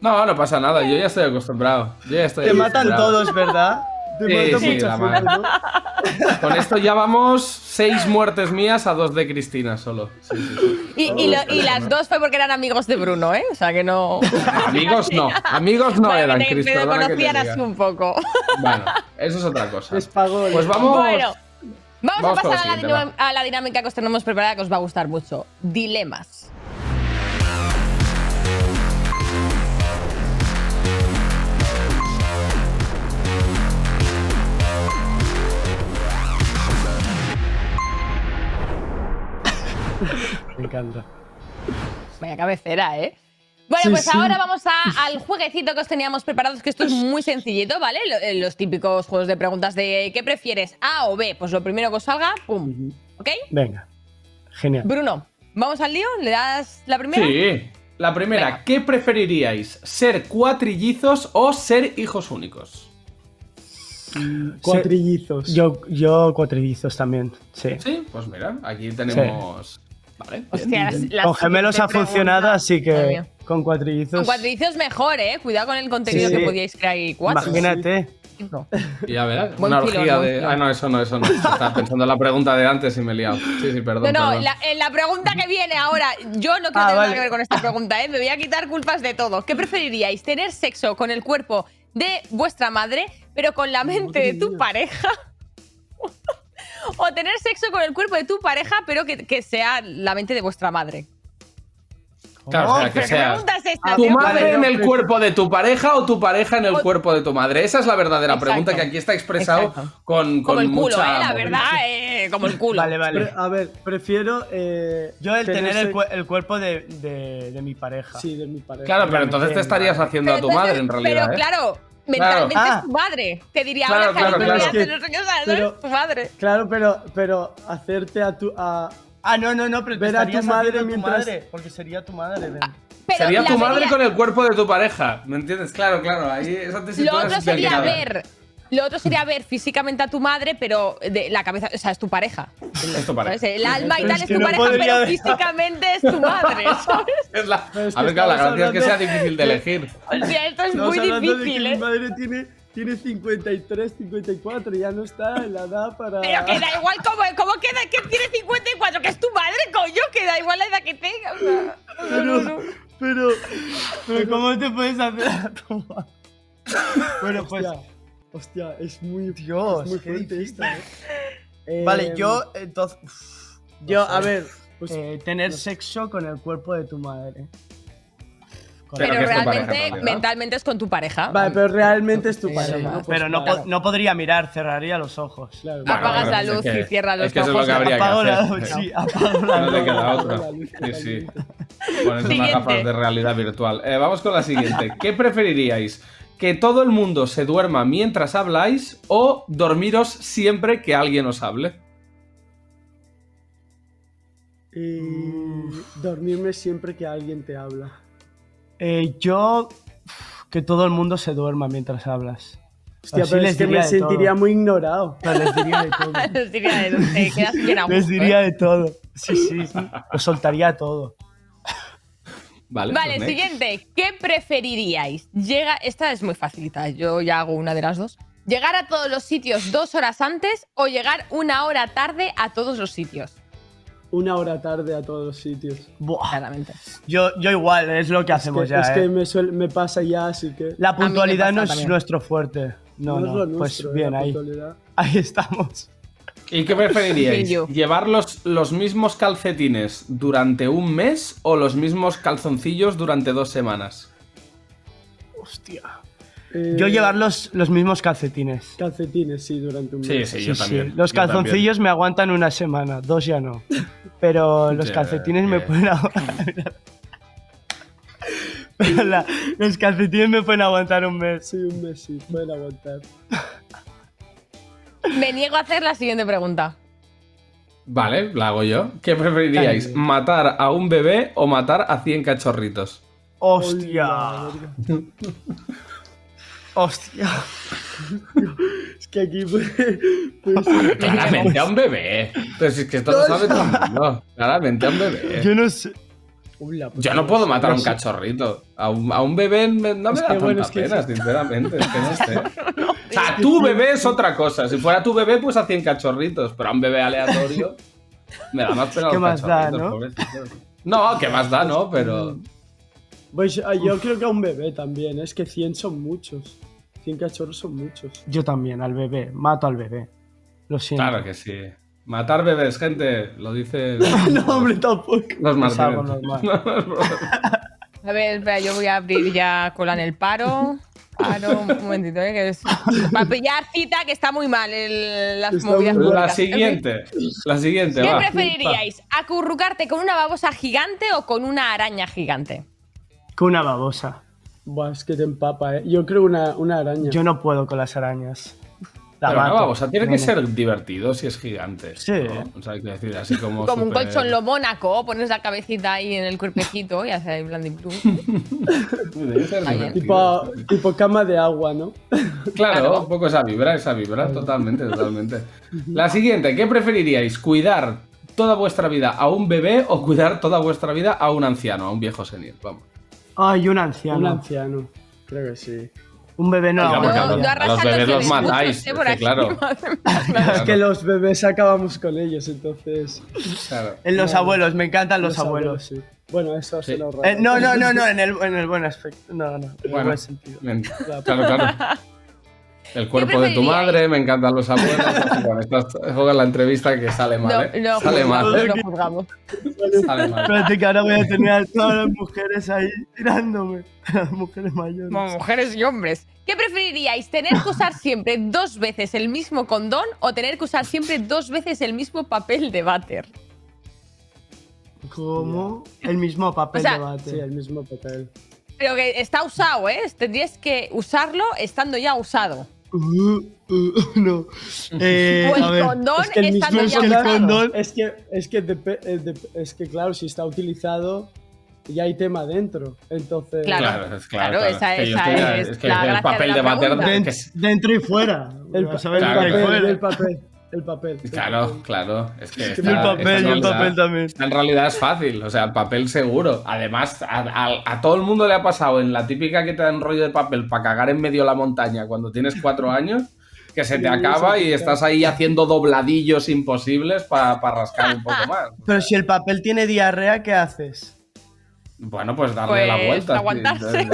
No, no pasa nada, yo ya estoy acostumbrado. Yo ya estoy Te matan todos, ¿verdad? Con esto ya vamos seis muertes mías a dos de Cristina solo. Sí, sí, sí. Y, y lo- y las dos fue porque eran amigos de Bruno, ¿eh? O sea que no. Amigos no, amigos no Bueno, eran, que te- Cris, te perdona que te conocían así un poco. Bueno, eso es otra cosa. Les. Pues vamos. Bueno, vamos, Vamos a pasar a la, a la dinámica que os tenemos preparada que os va a gustar mucho. Dilemas. Me encanta. Vaya cabecera, ¿eh? Bueno, Sí, pues sí. ahora vamos a- al jueguecito que os teníamos preparados, que esto es muy sencillito, ¿vale? Eh, Los típicos juegos de preguntas de ¿qué prefieres? A o B. Pues lo primero que os salga, ¡pum! ¿Ok? Venga. Genial. Bruno, ¿vamos al lío? ¿Le das la primera? Sí. La primera, Venga. ¿qué preferiríais? ¿Ser cuatrillizos o ser hijos únicos? Cuatrillizos. Yo, yo cuatrillizos también, sí. Sí, pues mira, aquí tenemos. Vale. Hostia, las- las Con gemelos ha funcionado, así que con cuatrillizos. Con cuatrillizos mejor, ¿eh? Cuidado con el contenido Sí, que sí. podíais crear ahí. Cuatro. Imagínate. Y a ver, Buen una filón, orgía de. Ah, no, eso no, eso no. Estaba pensando en la pregunta de antes y me he liado. Sí, sí, perdón. No, no, perdón. la, en la pregunta que viene ahora, yo no quiero Ah, tener nada que ver con esta pregunta, ¿eh? Me voy a quitar culpas de todo. ¿Qué preferiríais? ¿Tener sexo con el cuerpo de vuestra madre, pero con la mente de tu pareja? ¿O tener sexo con el cuerpo de tu pareja, pero que, que sea la mente de vuestra madre? Claro, o sea, que ¿Pero qué sea. esta, ¿Tu madre en el cuerpo de tu pareja o tu pareja en el O- cuerpo de tu madre? Esa es la verdadera Exacto. pregunta que aquí está expresado Exacto. con, Como con el culo, mucha ¿eh? La verdad, eh, como el culo. Vale, vale. Pre- a ver, prefiero. eh, Yo el tener el, cuerpo de, de- de mi pareja. Sí, de mi pareja. Claro, pero entonces te estarías haciendo a tu entonces- madre en realidad. Pero ¿eh? claro, mentalmente Claro. es tu madre. Te diría, Claro, ahora claro, cariño, claro. voy a hacer no sé qué, ¿sabes? Pero- Es tu madre. Claro, pero, pero hacerte a tu. A, Ah, no, no, no, pero Ver a tu madre tu mientras- madre, porque sería tu madre. ven. Pero Sería tu madre vería- con el cuerpo de tu pareja. ¿Me entiendes? Claro, claro. Ahí Lo otro sería ver. Lo otro sería ver físicamente a tu madre, pero de la cabeza, o sea, es tu pareja. Es tu pareja. ¿sabes? El alma y Pero tal es es tu no pareja, pero haber- físicamente es tu madre, ¿sabes? Es la- Pero es que A ver, claro, la gracia es que sea difícil de elegir. O sea, esto es Estamos muy difícil, ¿eh? mi madre tiene, tiene 53, 54, ya no está en la edad para. Pero que da igual cómo, cómo queda, que tiene 54, que es tu madre, coño, que da igual la edad que tenga. o sea, no, no, no. Pero. Pero ¿cómo te puedes hacer a tu madre? Bueno, pues. Hostia, hostia, es muy. Dios, es muy qué fuerte esta, ¿eh? Eh, Vale, yo entonces. uf, Yo, no a ver, pues. Eh, tener sexo con el cuerpo de tu madre. Con Pero pareja, realmente, mentalmente es con tu pareja. Vale, pero realmente es tu pareja. Pues Pero no, claro. po- no podría mirar, cerraría los ojos. Claro, Bueno, Apagas la es luz que- y cierras los es que eso es lo ojos. que habría que Apago la hacer. luz, sí, apago la No te luz. queda otra. Luz Sí, sí. Pones unas gafas de realidad virtual. Eh, vamos con la siguiente. ¿Qué preferiríais? ¿Que todo el mundo se duerma mientras habláis o dormiros siempre que alguien os hable? Y dormirme siempre que alguien te habla. Eh, yo. Que todo el mundo se duerma mientras hablas. Hostia, Así pero les es que me de sentiría todo. muy ignorado. Pero les diría de todo. Les diría, bien a Les diría ¿eh? de todo. Sí, sí. Lo soltaría todo. Vale, Vale, pues siguiente. ¿Qué preferiríais? Llega, esta es muy facilita, yo ya hago una de las dos. ¿Llegar a todos los sitios dos horas antes o llegar una hora tarde a todos los sitios? Una hora tarde a todos los sitios. Buah. Claramente. Yo, yo igual, es lo que Es hacemos que, ya. es eh. que me, suel- me pasa ya, así que. La me puntualidad no es también. nuestro fuerte. No, es no. lo pues nuestro, eh, bien, la ahí. puntualidad. Ahí estamos. ¿Y qué preferiríais? Yo. ¿Llevar los, los mismos calcetines durante un mes o los mismos calzoncillos durante dos semanas? Hostia. Eh, Yo llevar los, los mismos calcetines. Calcetines, sí, durante un mes. sí, yo Sí, sí. también. Los yo también. calzoncillos me aguantan una semana, dos ya no. Pero los calcetines me pueden aguantar. Pero la- los calcetines me pueden aguantar un mes. Sí, un mes, sí, pueden aguantar. Me niego a hacer la siguiente pregunta. Vale, la hago yo. ¿Qué preferiríais? ¿Matar a un bebé o matar a 100 cachorritos? Hostia. Hostia. Es que aquí pues, pues- Claramente a un bebé. Pero si es que esto lo sabe todo el mundo. Claramente a un bebé. Yo no sé. Pues Yo no puedo matar a un cachorrito. A un, a un bebé me- no me Es da que, tanta bueno, es que pena, sí. sinceramente. Es que no sé. O sea, tu bebé es otra cosa. Si fuera tu bebé, pues a 100 cachorritos. Pero a un bebé aleatorio me da más pena ¿Qué los más da, cachorritos, no? pobrecitos. No, ¿qué más da, no? Pero. Pues, ah, yo creo que a un bebé también. Es que 100 son muchos. 100 cachorros son muchos. Yo también, al bebé. Mato al bebé. Lo siento. Claro que sí. Matar bebés, gente, lo dice no, hombre, tampoco. los Es algo Martínez. A ver, espera, yo voy a abrir ya cola en el paro. Paro, un momentito, ¿eh? Que es... Para pillar cita, que está muy mal el- las Está movidas. La siguiente. La siguiente, ¿Qué va. preferiríais? ¿Acurrucarte con una babosa gigante o con una araña gigante? Con una babosa. Buah, es que te empapa, eh. Yo creo una, una araña. Yo no puedo con las arañas. Pero no, babosa, tiene que ser divertido si es gigante. Sí. ¿no? O sea, hay que decir así como. Como un colchón lo mónaco, pones la cabecita ahí en el cuerpecito y hace ahí blanding blue. Tipo, tipo cama de agua, ¿no? Claro, Claro. un poco esa vibra, esa vibra, totalmente, totalmente. La siguiente, ¿qué preferiríais? ¿Cuidar toda vuestra vida a un bebé o cuidar toda vuestra vida a un anciano, a un viejo senil? Vamos. Ay, un anciano. Un anciano. Creo que sí. Un bebé no. No, los- no a los bebés los matáis, ¿eh? por aquí. claro. Es que los bebés acabamos con ellos, entonces. Claro. En los No. abuelos, me encantan los, abuelos. sí. Bueno, eso Sí. suena raro. Eh, no, no, no, no, en el, en el buen aspecto. No, no, en el Bueno, buen sentido. bien. claro, claro. El cuerpo de tu madre, me encantan los abuelos. Bueno, esta es juega la entrevista que sale mal, No, ¿eh? no, sale mal. no juzgamos. Sale mal. Espérate que ahora voy a tener a todas las mujeres ahí tirándome. Las mujeres mayores. Como mujeres y hombres. ¿Qué preferiríais? ¿Tener que usar siempre dos veces el mismo condón o tener que usar siempre dos veces el mismo papel de váter? Como el mismo papel O sea, de bate. Sí, el mismo papel. Pero que está usado, ¿eh? Tendrías que usarlo estando ya usado. Uh, uh, no. Eh, o el a ver. condón Es que el mismo es que el condón- Es que, es que, depe- dep- es que, claro, si está utilizado, ya hay tema dentro. Entonces. Claro. Claro, es claro. Claro, esa- estoy- es es que la el papel de la dentro y. El, pa- el papel, fuera. el papel. El papel. el Claro, papel. claro. Es que esta- el papel, y el papel también. en realidad es fácil, o sea, el papel seguro. Además, a, a- a todo el mundo le ha pasado en la típica que te dan rollo de papel para cagar en medio de la montaña cuando tienes cuatro años, que se te Sí, acaba y estás ahí haciendo dobladillos imposibles para rascar un poco más. Pero si el papel tiene diarrea, ¿qué haces? Bueno, pues darle la Pues, vuelta. aguantarse.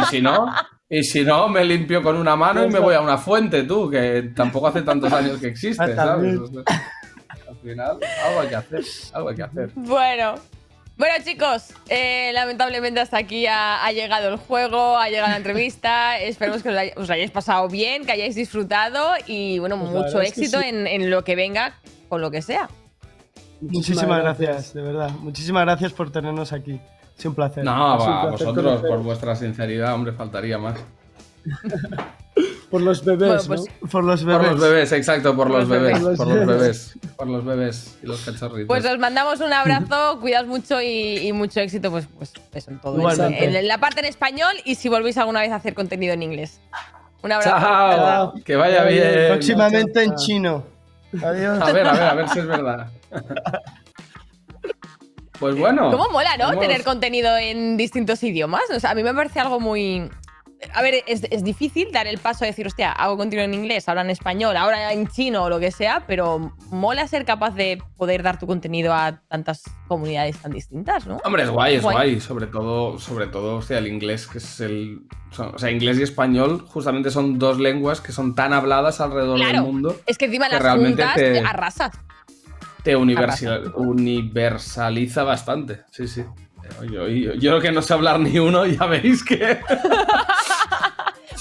Y si no, y si no, me limpio con una mano y me voy a una fuente, tú, que tampoco hace tantos años que existe, ¿sabes? también. O sea, al final, algo hay que hacer, algo hay que hacer. Bueno. Bueno, chicos, eh, lamentablemente hasta aquí ha, ha llegado el juego, ha llegado la entrevista. Esperemos que os, hayáis pasado bien, que hayáis disfrutado y, bueno, Pues mucho éxito sí. en, en lo que venga, con lo que sea. Muchísimas gracias, de verdad. Muchísimas gracias por tenernos aquí. Es un placer. No, Es un a placer vosotros, conocer. por vuestra sinceridad, hombre, faltaría más. Por los bebés, Bueno, pues, ¿no? Por los Por bebés. los bebés, exacto, por, Por los los bebés, bebés. por los bebés, por los bebés y los cachorritos. Pues os mandamos un abrazo, cuidaos mucho y, y mucho éxito, pues, pues eso, en todo. eso. Igualmente. En la parte en español y si volvéis alguna vez a hacer contenido en inglés. Un abrazo. Chao, que vaya bien. Próximamente en chino. Adiós. A ver, a ver, a ver si es verdad. Pues bueno. ¿Cómo mola, no? Tener contenido en distintos idiomas. O sea, a mí me parece algo muy. A ver, es, es difícil dar el paso de decir, hostia, hago contenido en inglés, ahora en español, ahora en chino o lo que sea, pero mola ser capaz de poder dar tu contenido a tantas comunidades tan distintas, ¿no? Hombre, es guay, es Guay. guay. Sobre todo, sobre todo, o sea, el inglés, que es el. son- o sea, inglés y español justamente son dos lenguas que son tan habladas alrededor del Claro. mundo. Es que encima Que las realmente juntas te- arrasas. Te universal- universaliza bastante. Sí, sí. Yo, yo, yo que no sé hablar ni uno, ya veis que.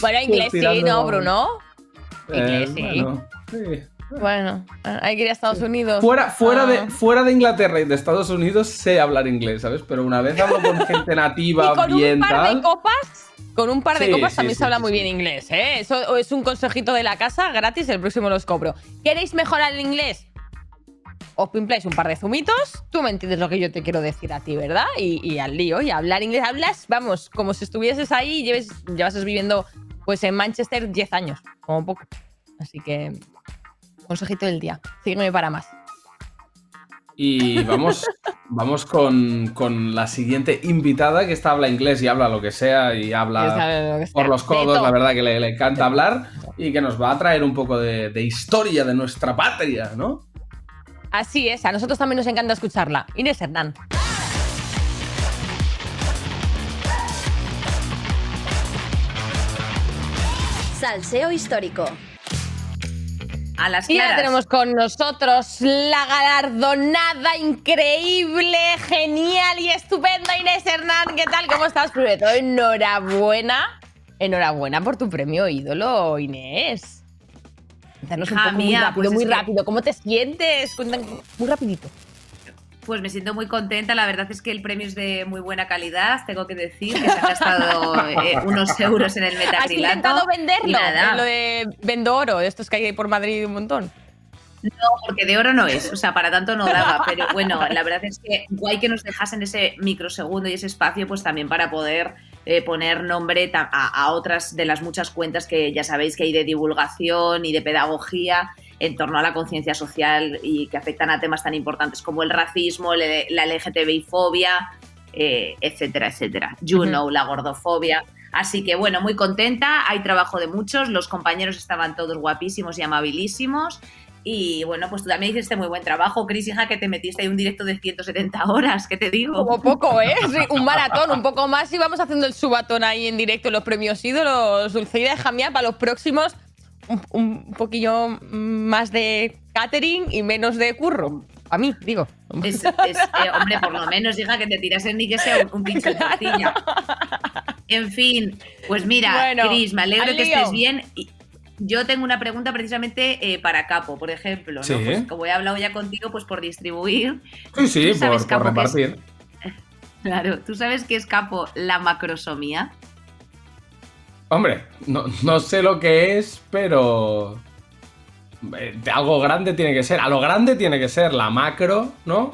Bueno, inglés sí, ¿no, Bruno? Inglés Eh, sí. bueno, sí. Bueno, hay que ir a Estados Unidos. Fuera, fuera, Ah. de, fuera de Inglaterra y de Estados Unidos sé hablar inglés, ¿sabes? Pero una vez hablo con gente nativa Y con bien un par tal. de copas, con un par de Sí, copas sí, también sí, se habla sí, muy sí. bien inglés, ¿eh? Eso es un consejito de la casa gratis, el próximo los cobro. ¿Queréis mejorar el inglés? Os pimpláis un par de zumitos, tú me entiendes lo que yo te quiero decir a ti, ¿verdad? Y, y al lío, y hablar inglés. Hablas, vamos, como si estuvieses ahí y lleves, llevases viviendo Pues en Manchester 10 años, como poco. Así que, consejito del día. Sígueme para más. Y vamos, vamos con, con la siguiente invitada que esta habla inglés y habla lo que sea y habla lo por los codos, la verdad que le, le encanta hablar y que nos va a traer un poco de, de historia de nuestra patria, ¿no? Así es, a nosotros también nos encanta escucharla. Inés Hernán. Salseo histórico. A las Y ya tenemos con nosotros la galardonada, increíble, genial y estupenda Inés Hernán. ¿Qué tal? ¿Cómo estás? Todo, enhorabuena. Enhorabuena por tu premio ídolo, Inés. Cuéntanos un poco muy rápido, pues es muy que- rápido. ¿Cómo te sientes? Muy rapidito. Pues me siento muy contenta. La verdad es que el premio es de muy buena calidad. Tengo que decir que se han gastado eh, unos euros en el ¿Has metacrilato. intentado y venderlo? nada. Lo de vendo oro, de estos que hay por Madrid un montón. No, porque de oro no es, o sea, para tanto no daba, pero bueno, la verdad es que guay que nos dejasen ese microsegundo y ese espacio, pues también para poder eh, poner nombre a, a otras de las muchas cuentas que ya sabéis que hay de divulgación y de pedagogía en torno a la conciencia social y que afectan a temas tan importantes como el racismo, la LGTBI-fobia, eh, etcétera, etcétera. You know, la gordofobia. Así que bueno, muy contenta, hay trabajo de muchos, los compañeros estaban todos guapísimos y amabilísimos. Y bueno, pues tú también hiciste muy buen trabajo, Cris, hija, que te metiste ahí un directo de 170 horas, ¿qué te digo? Como poco, ¿eh? Sí, un maratón, un poco más y vamos haciendo el subatón ahí en directo, los premios ídolos. Dulceida, déjame mía, para los próximos un, un poquillo más de catering y menos de curro. A mí, digo. Es, es, eh, hombre, por lo menos, hija, que te tirasen ni que sea un, de tortilla. En fin, pues mira, Bueno, Cris, me alegro al que estés bien. Y yo tengo una pregunta precisamente eh, para Capo, por ejemplo, ¿no? Sí. Pues como he hablado ya contigo, pues por distribuir. Sí, sí, ¿Tú sabes, por, por Capo, es- repartir. Claro, ¿tú sabes qué es Capo la macrosomía? Hombre, no, no sé lo que es, pero. eh, de algo grande tiene que ser. A lo grande tiene que ser la macro, ¿no?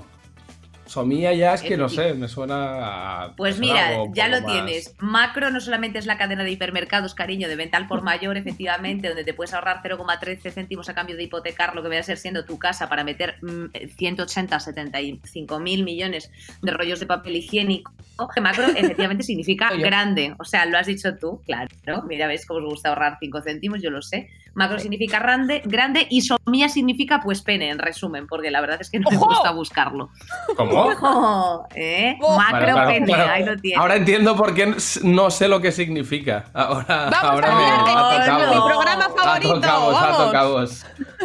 Somía ya es que no sé, me suena a. Pues me suena mira, algo ya lo más- tienes. Macro no solamente es la cadena de hipermercados, cariño, de venta al por mayor, efectivamente, donde te puedes ahorrar 0,13 céntimos a cambio de hipotecar lo que vaya a ser siendo tu casa para meter mm, 180, 75 mil millones de rollos de papel higiénico. Que macro efectivamente significa grande. O sea, lo has dicho tú, claro. Mira, ves cómo os gusta ahorrar 5 céntimos, yo lo sé. Macro significa grande, grande y somía significa pues pene, en resumen, porque la verdad es que no me gusta buscarlo. ¿Cómo? Ojo, ¿eh? Macro claro, pene, claro. ahí lo tienes. Ahora entiendo por qué no sé lo que significa. Ahora, Vamos ahora a me- mi programa favorito, Ha tocado, ha vamos. tocado.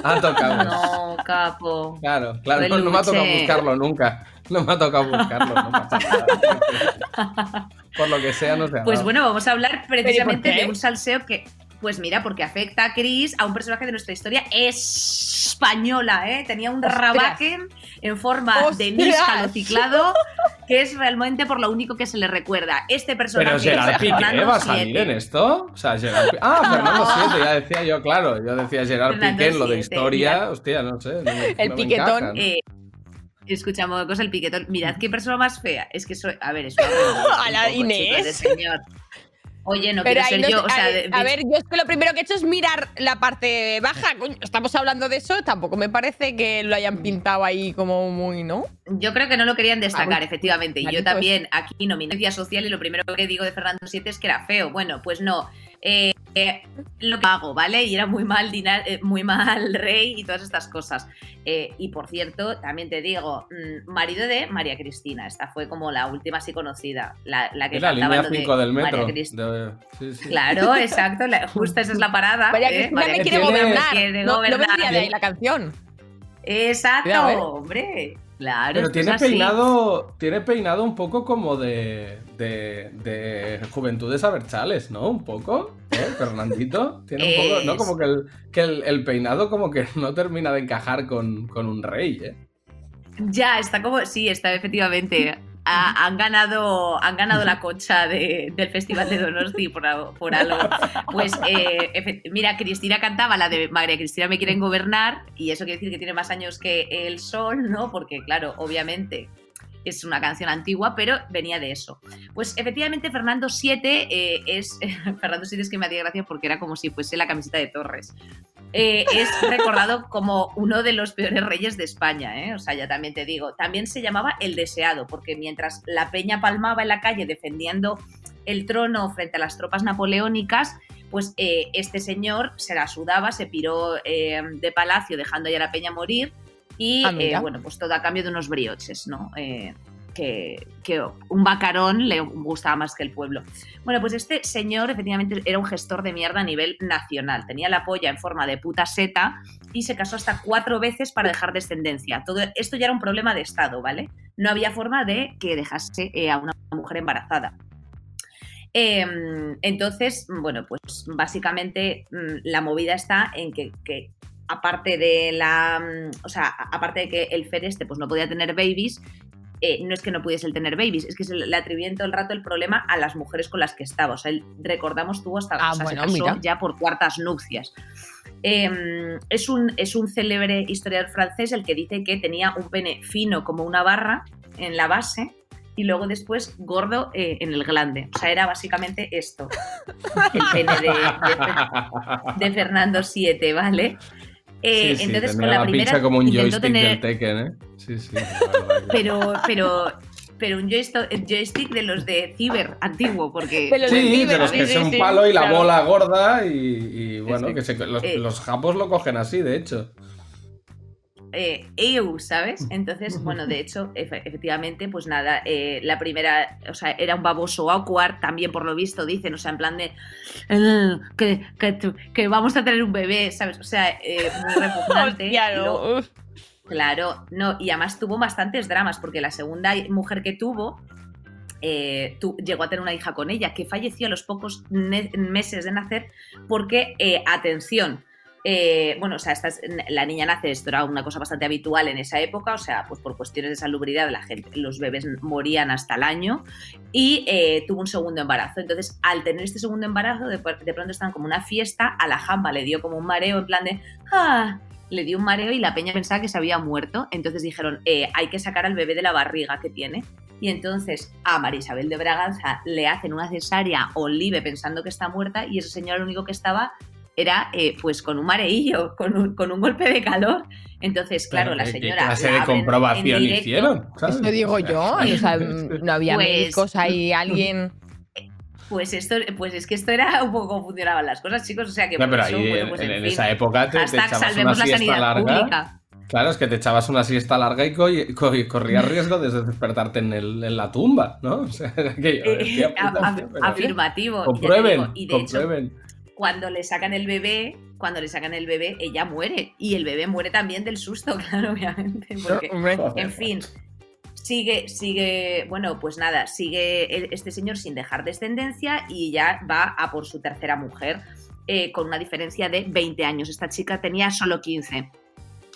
Ha tocado. No, capo. Claro, claro, no, no me ha tocado buscarlo nunca. No me ha tocado buscarlo, no pasa nada. Por lo que sea, no sé. Pues bueno, vamos a hablar precisamente de un salseo que, pues mira, porque afecta a Chris, a un personaje de nuestra historia española, ¿eh? Tenía un Ostras. rabaken en forma de níscalo ciclado, que es realmente por lo único que se le recuerda. Este personaje Pero Gerard Piqué va a salir en esto. O sea, Gerard Pi- Ah, Fernando No. 7, ya decía yo, claro. Yo decía Gerard Fernando Piqué en lo de historia. mira. Hostia, no sé. no me- El no me piquetón. Eh, escuchamos cosa el piquetón. Mirad qué persona más fea. Es que soy. A ver, es una A la poco, Inés. chicos, señor. Oye, no Pero quiero ser no- yo. O sea, a, de- a ver, yo es que lo primero que he hecho es mirar la parte baja. Coño, estamos hablando de eso, tampoco me parece que lo hayan pintado ahí como muy, ¿no? Yo creo que no lo querían destacar, Ah, efectivamente. Y yo también, aquí nominencia social, y lo primero que digo de Fernando VII es que era feo. Bueno, pues no. Eh, eh, lo que hago, ¿vale? Y era muy mal, dina- eh, muy mal rey y todas estas cosas. Eh, y por cierto, también te digo, mm, marido de María Cristina. Esta fue como la última así conocida. La, la que Es la cantaba línea lo de 5 del María metro. De- sí, sí. Claro, exacto. la- justo esa es la parada. María ¿eh? Cristina me quiere gobernar. quiere no, no gobernar. vendría de ahí la canción. Exacto, hombre. Claro. Pero tiene peinado, tiene peinado un poco como de, de, de Juventudes Abertzales, ¿no? Un poco, ¿eh? Fernandito. Tiene un poco, ¿no? Como que el, que el, el peinado como que no termina de encajar con, con un rey, ¿eh? Ya, está como. Sí, está efectivamente. Ha- han, ganado, han ganado la concha de- del Festival de Donosti por, algo. Pues eh, mira, Cristina cantaba la de María Cristina me quieren gobernar y eso quiere decir que tiene más años que el sol, ¿no? Porque claro, obviamente es una canción antigua, pero venía de eso. Pues efectivamente Fernando VII eh, es... Fernando VII es que me hacía gracia porque era como si fuese la camiseta de Torres. Eh, es recordado como uno de los peores reyes de España, ¿eh? o sea, ya también te digo. También se llamaba el deseado, porque mientras la peña palmaba en la calle defendiendo el trono frente a las tropas napoleónicas, pues eh, este señor se la sudaba, se piró de palacio dejando ya la peña morir y Ah, mira. eh, bueno, pues todo a cambio de unos brioches, ¿no? Eh, que, que un bacarón le gustaba más que el pueblo. Bueno, pues este señor efectivamente era un gestor de mierda a nivel nacional. Tenía la polla en forma de puta seta y se casó hasta cuatro veces para dejar descendencia. Todo esto ya era un problema de Estado, ¿vale? No había forma de que dejase eh, a una mujer embarazada. Em, entonces, bueno, pues básicamente mm, la movida está en que, que aparte de la. mm, O sea, aparte de que el Fer este pues no podía tener babies, eh, no es que no pudiese tener babies, es que se le atribuían todo el rato el problema a las mujeres con las que estaba. O sea, él, recordamos, tuvo hasta. Ah, o sea, bueno, se casó mira. ya por cuartas nupcias. Em, es, un, es un célebre historiador francés el que dice que tenía un pene fino como una barra en la base y luego después gordo eh, en el glande. O sea, era básicamente esto, el pene de, de- de Fernando VII, ¿vale? Eh, Sí, sí, entonces, tenía con la, la primera pincha como un joystick tener, del Tekken, ¿eh? Sí, sí. pero, pero, pero un joystick, joystick de los de ciber antiguo, porque Sí, de los que sí, son sí, palo y la claro. bola gorda y, y bueno, sí. que se- los, Eh. los japos lo cogen así, de hecho. Eh, EU, ¿sabes? Entonces, bueno, de hecho, efe- efectivamente, pues nada, eh, la primera, o sea, era un baboso awkward, también por lo visto dicen, o sea, en plan de "Eh, que, que, tu- que vamos a tener un bebé, ¿sabes? O sea, eh, muy repugnante. Hostia, Y no, luego- uf. Claro, no, y además tuvo bastantes dramas, porque la segunda mujer que tuvo, eh, llegó a tener una hija con ella, que falleció a los pocos meses de nacer, porque, eh, atención, eh, bueno, o sea, esta es- la niña nace, esto era una cosa bastante habitual en esa época, o sea, pues por cuestiones de salubridad la gente, los bebés morían hasta el año y eh, tuvo un segundo embarazo. Entonces, al tener este segundo embarazo, de, pronto estaban como una fiesta, a la jamba le dio como un mareo en plan de, ah, le dio un mareo y la peña pensaba que se había muerto. Entonces dijeron, eh, hay que sacar al bebé de la barriga que tiene. Y entonces a María Isabel de Braganza le hacen una cesárea olive pensando que está muerta y ese señor lo único que estaba era eh, pues con un mareillo, con un, con un golpe de calor. Entonces, claro, la ¿qué- qué señora... clase la de comprobación directo. hicieron? ¿sabes? Eso digo yo, o sea, no había Pues- médicos ahí, alguien... Pues esto, pues es que esto era un poco como funcionaban las cosas, chicos. O sea que No, por pero eso, ahí bueno, en, pues, en- en en fin. esa época te, te echabas una la siesta larga. pública. Claro, es que te echabas una siesta larga y, co- y co- y corrías riesgo de despertarte en, el- en la tumba, ¿no? O sea, aquello, Eh, hostia a- a- afirmativo. Comprueben, digo, y de hecho, comprueben. Cuando le sacan el bebé, cuando le sacan el bebé, ella muere. Y el bebé muere también del susto, claro, obviamente. Porque, en fin, sigue, sigue, bueno, pues nada, sigue el- este señor sin dejar descendencia y ya va a por su tercera mujer, eh, con una diferencia de 20 años. Esta chica tenía solo 15.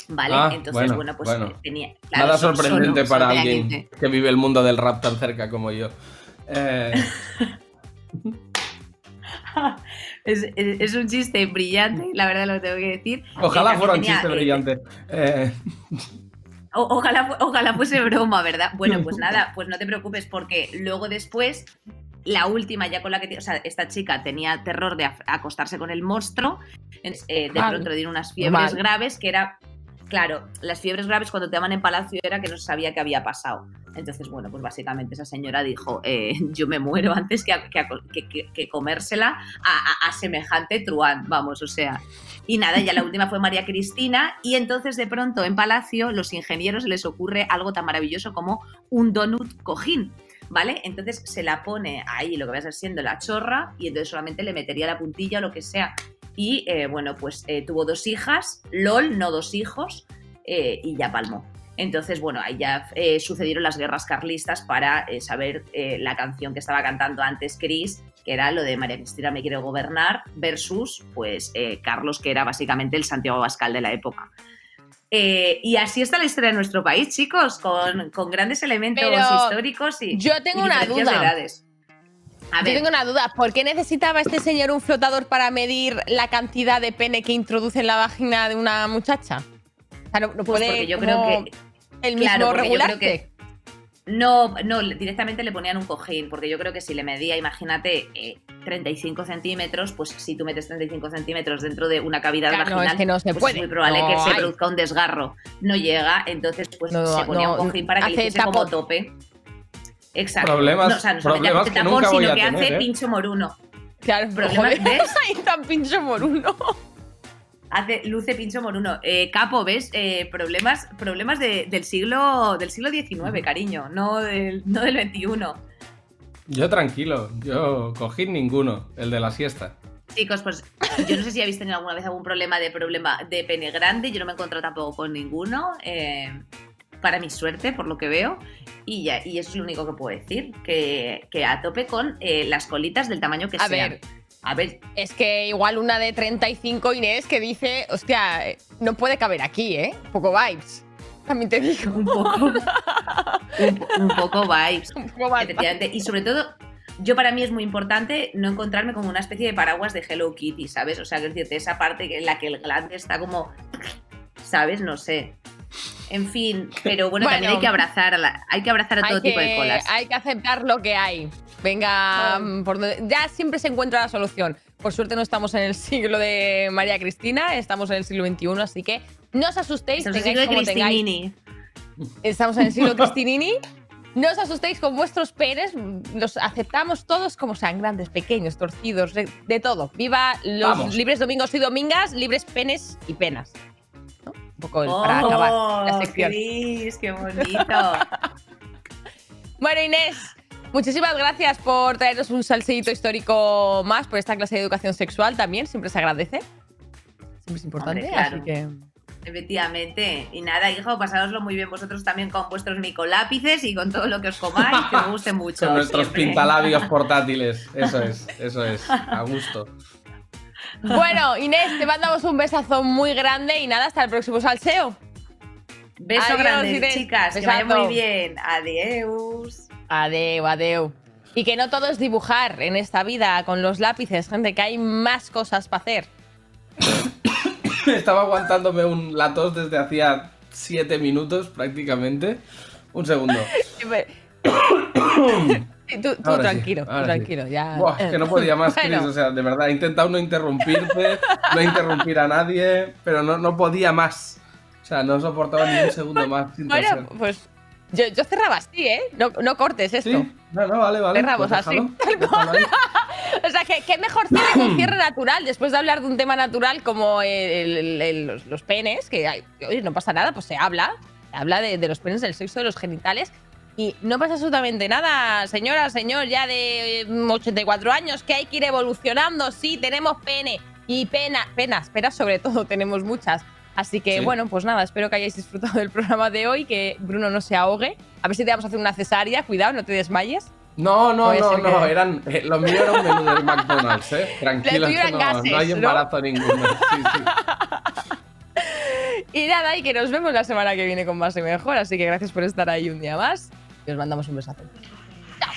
¿Vale? Ah, Entonces, bueno, bueno, pues bueno. tenía. claro, Nada sorprendente solo- para solo alguien 15. que vive el mundo del rap tan cerca como yo. Eh, Es, es- es un chiste brillante, la verdad lo tengo que decir. ojalá fuera un chiste eh, brillante. Eh, O- ojalá, ojalá fuese broma, ¿verdad? Bueno, pues nada, pues no te preocupes porque luego después, la última ya con la que, o sea, esta chica tenía terror de acostarse con el monstruo, eh, de pronto le dieron unas fiebres graves que era, claro, las fiebres graves cuando te llaman en palacio era que no sabía qué había pasado. Entonces, bueno, pues básicamente esa señora dijo, eh, yo me muero antes que, que, comérsela a, a- a semejante truán, vamos, o sea. Y nada, ya la última fue María Cristina y entonces de pronto en Palacio los ingenieros les ocurre algo tan maravilloso como un donut cojín. ¿Vale? Entonces se la pone ahí lo que va a ser siendo la chorra y entonces solamente le metería la puntilla o lo que sea. Y eh, bueno, pues eh, tuvo dos hijas, LOL, no dos hijos, eh, y ya palmó. Entonces, bueno, ahí ya sucedieron las guerras carlistas para saber la canción que estaba cantando antes Chris, que era lo de María Cristina me quiere gobernar, versus pues Carlos, que era básicamente el Santiago Abascal de la época. Eh, y así está la historia de nuestro país, chicos, con, con grandes elementos Pero históricos y, yo tengo y una duda. edades. A Yo tengo una duda. ¿Por qué necesitaba este señor un flotador para medir la cantidad de pene que introduce en la vagina de una muchacha? O sea, no, no Pues puede porque yo creo que- el mismo claro, yo creo que- No, no, directamente le ponían un cojín, porque yo creo que si le medía, imagínate, eh, 35 centímetros, pues si tú metes 35 centímetros dentro de una cavidad Claro, no, vaginal, es que no se pues puede. es muy probable No que se hay. produzca un desgarro. No llega, entonces pues No, se ponía un cojín para que le hiciese como tope. Exacto. Problemas- no, o sea, no solamente problemas hace que tapón, nunca voy sino a que tener, hace ¿eh? pincho moruno. Claro, Problemas, ahí tan pincho por uno. Hace luce pincho moruno. Eh, Capo, ¿ves? Eh, problemas problemas de- del siglo del siglo XIX, cariño, no del, no del XXI. Yo tranquilo, yo cogí ninguno, el de la siesta. Chicos, pues yo no sé si habéis tenido alguna vez algún problema de problema de pene grande. Yo no me he encontrado tampoco con ninguno. eh, para mi suerte, por lo que veo. Y ya, y eso es lo único que puedo decir. Que, que a tope con eh, las colitas del tamaño que A sean. ver, A ver, Es que igual una de 35 Inés que dice, hostia, no puede caber aquí, ¿eh? Un poco vibes. También te digo. un poco. un, un poco vibes. Un poco Efectivamente. Y sobre todo, yo para mí es muy importante no encontrarme como una especie de paraguas de Hello Kitty, ¿sabes? O sea, quiero decirte, esa parte que- en la que el glande está como. ¿Sabes? No sé. En fin, pero bueno, también hay que abrazar a, la- hay que abrazar a todo tipo de colas. Hay que aceptar lo que hay. Venga, mm, por donde- ya siempre se encuentra la solución. Por suerte no estamos en el siglo de María Cristina, estamos en el siglo XXI, así que no os asustéis, Estamos en el tengáis siglo de como tengáis. Cristinini. Estamos en el siglo Cristinini. No os asustéis con vuestros penes, los aceptamos todos como sean, grandes, pequeños, torcidos, de, de todo. Viva los Vamos. libres domingos y domingas, libres penes y penas. Un poco el- para acabar la ¡Oh, sección. Cris, qué bonito! Bueno, Inés, muchísimas gracias por traernos un salsito histórico más, por esta clase de educación sexual también, siempre se agradece. Siempre es importante, Hombre, claro. así que... Efectivamente. Y nada, hijo, pasároslo muy bien vosotros también con vuestros micolápices y con todo lo que os comáis, que os guste mucho. Con nuestros siempre. pintalabios portátiles. Eso es, eso es. A gusto. Bueno, Inés, te mandamos un besazo muy grande y nada, hasta el próximo salseo. Beso Adiós, grande, Inés. chicas. Que vaya muy bien. Adiós. Adeu, adeu. Y que no todo es dibujar en esta vida con los lápices, gente, que hay más cosas para hacer. Estaba aguantándome un la tos desde hacía siete minutos prácticamente. Un segundo. tú tú Ahora sí, tranquilo, tú ahora sí. tranquilo, ya. Buah, es que no podía más, Bueno. Chris. O sea, de verdad, he intentado no interrumpirte, no interrumpir a nadie, pero no, no podía más. O sea, no soportaba ni un segundo más sin Bueno, pues yo, yo cerraba así, ¿eh? No, no cortes esto. Sí, no, no, vale, vale. Cerramos pues así. O sea, que qué mejor cierre que un cierre natural. Después de hablar de un tema natural como el- el- el- los, los penes, que oye, no pasa nada, pues se habla. Se habla de, de los penes, del sexo, de los genitales. Y no pasa absolutamente nada, señora, señor, ya de eh, 84 años, que hay que ir evolucionando. Sí, tenemos pene y pena, penas, penas sobre todo, tenemos muchas. Así que Sí. bueno, pues nada, espero que hayáis disfrutado del programa de hoy, que Bruno no se ahogue. A ver si te vamos a hacer una cesárea, cuidado, no te desmayes. No, no, no, no, que- eran, eh, lo mío era un menú del McDonald's, ¿eh? Tranquilo, eran no, gases, no hay ¿no? embarazo ninguno. Sí, sí. Y nada, y que nos vemos la semana que viene con más y mejor. Así que gracias por estar ahí un día más. Y os mandamos un besazo. ¡Chao!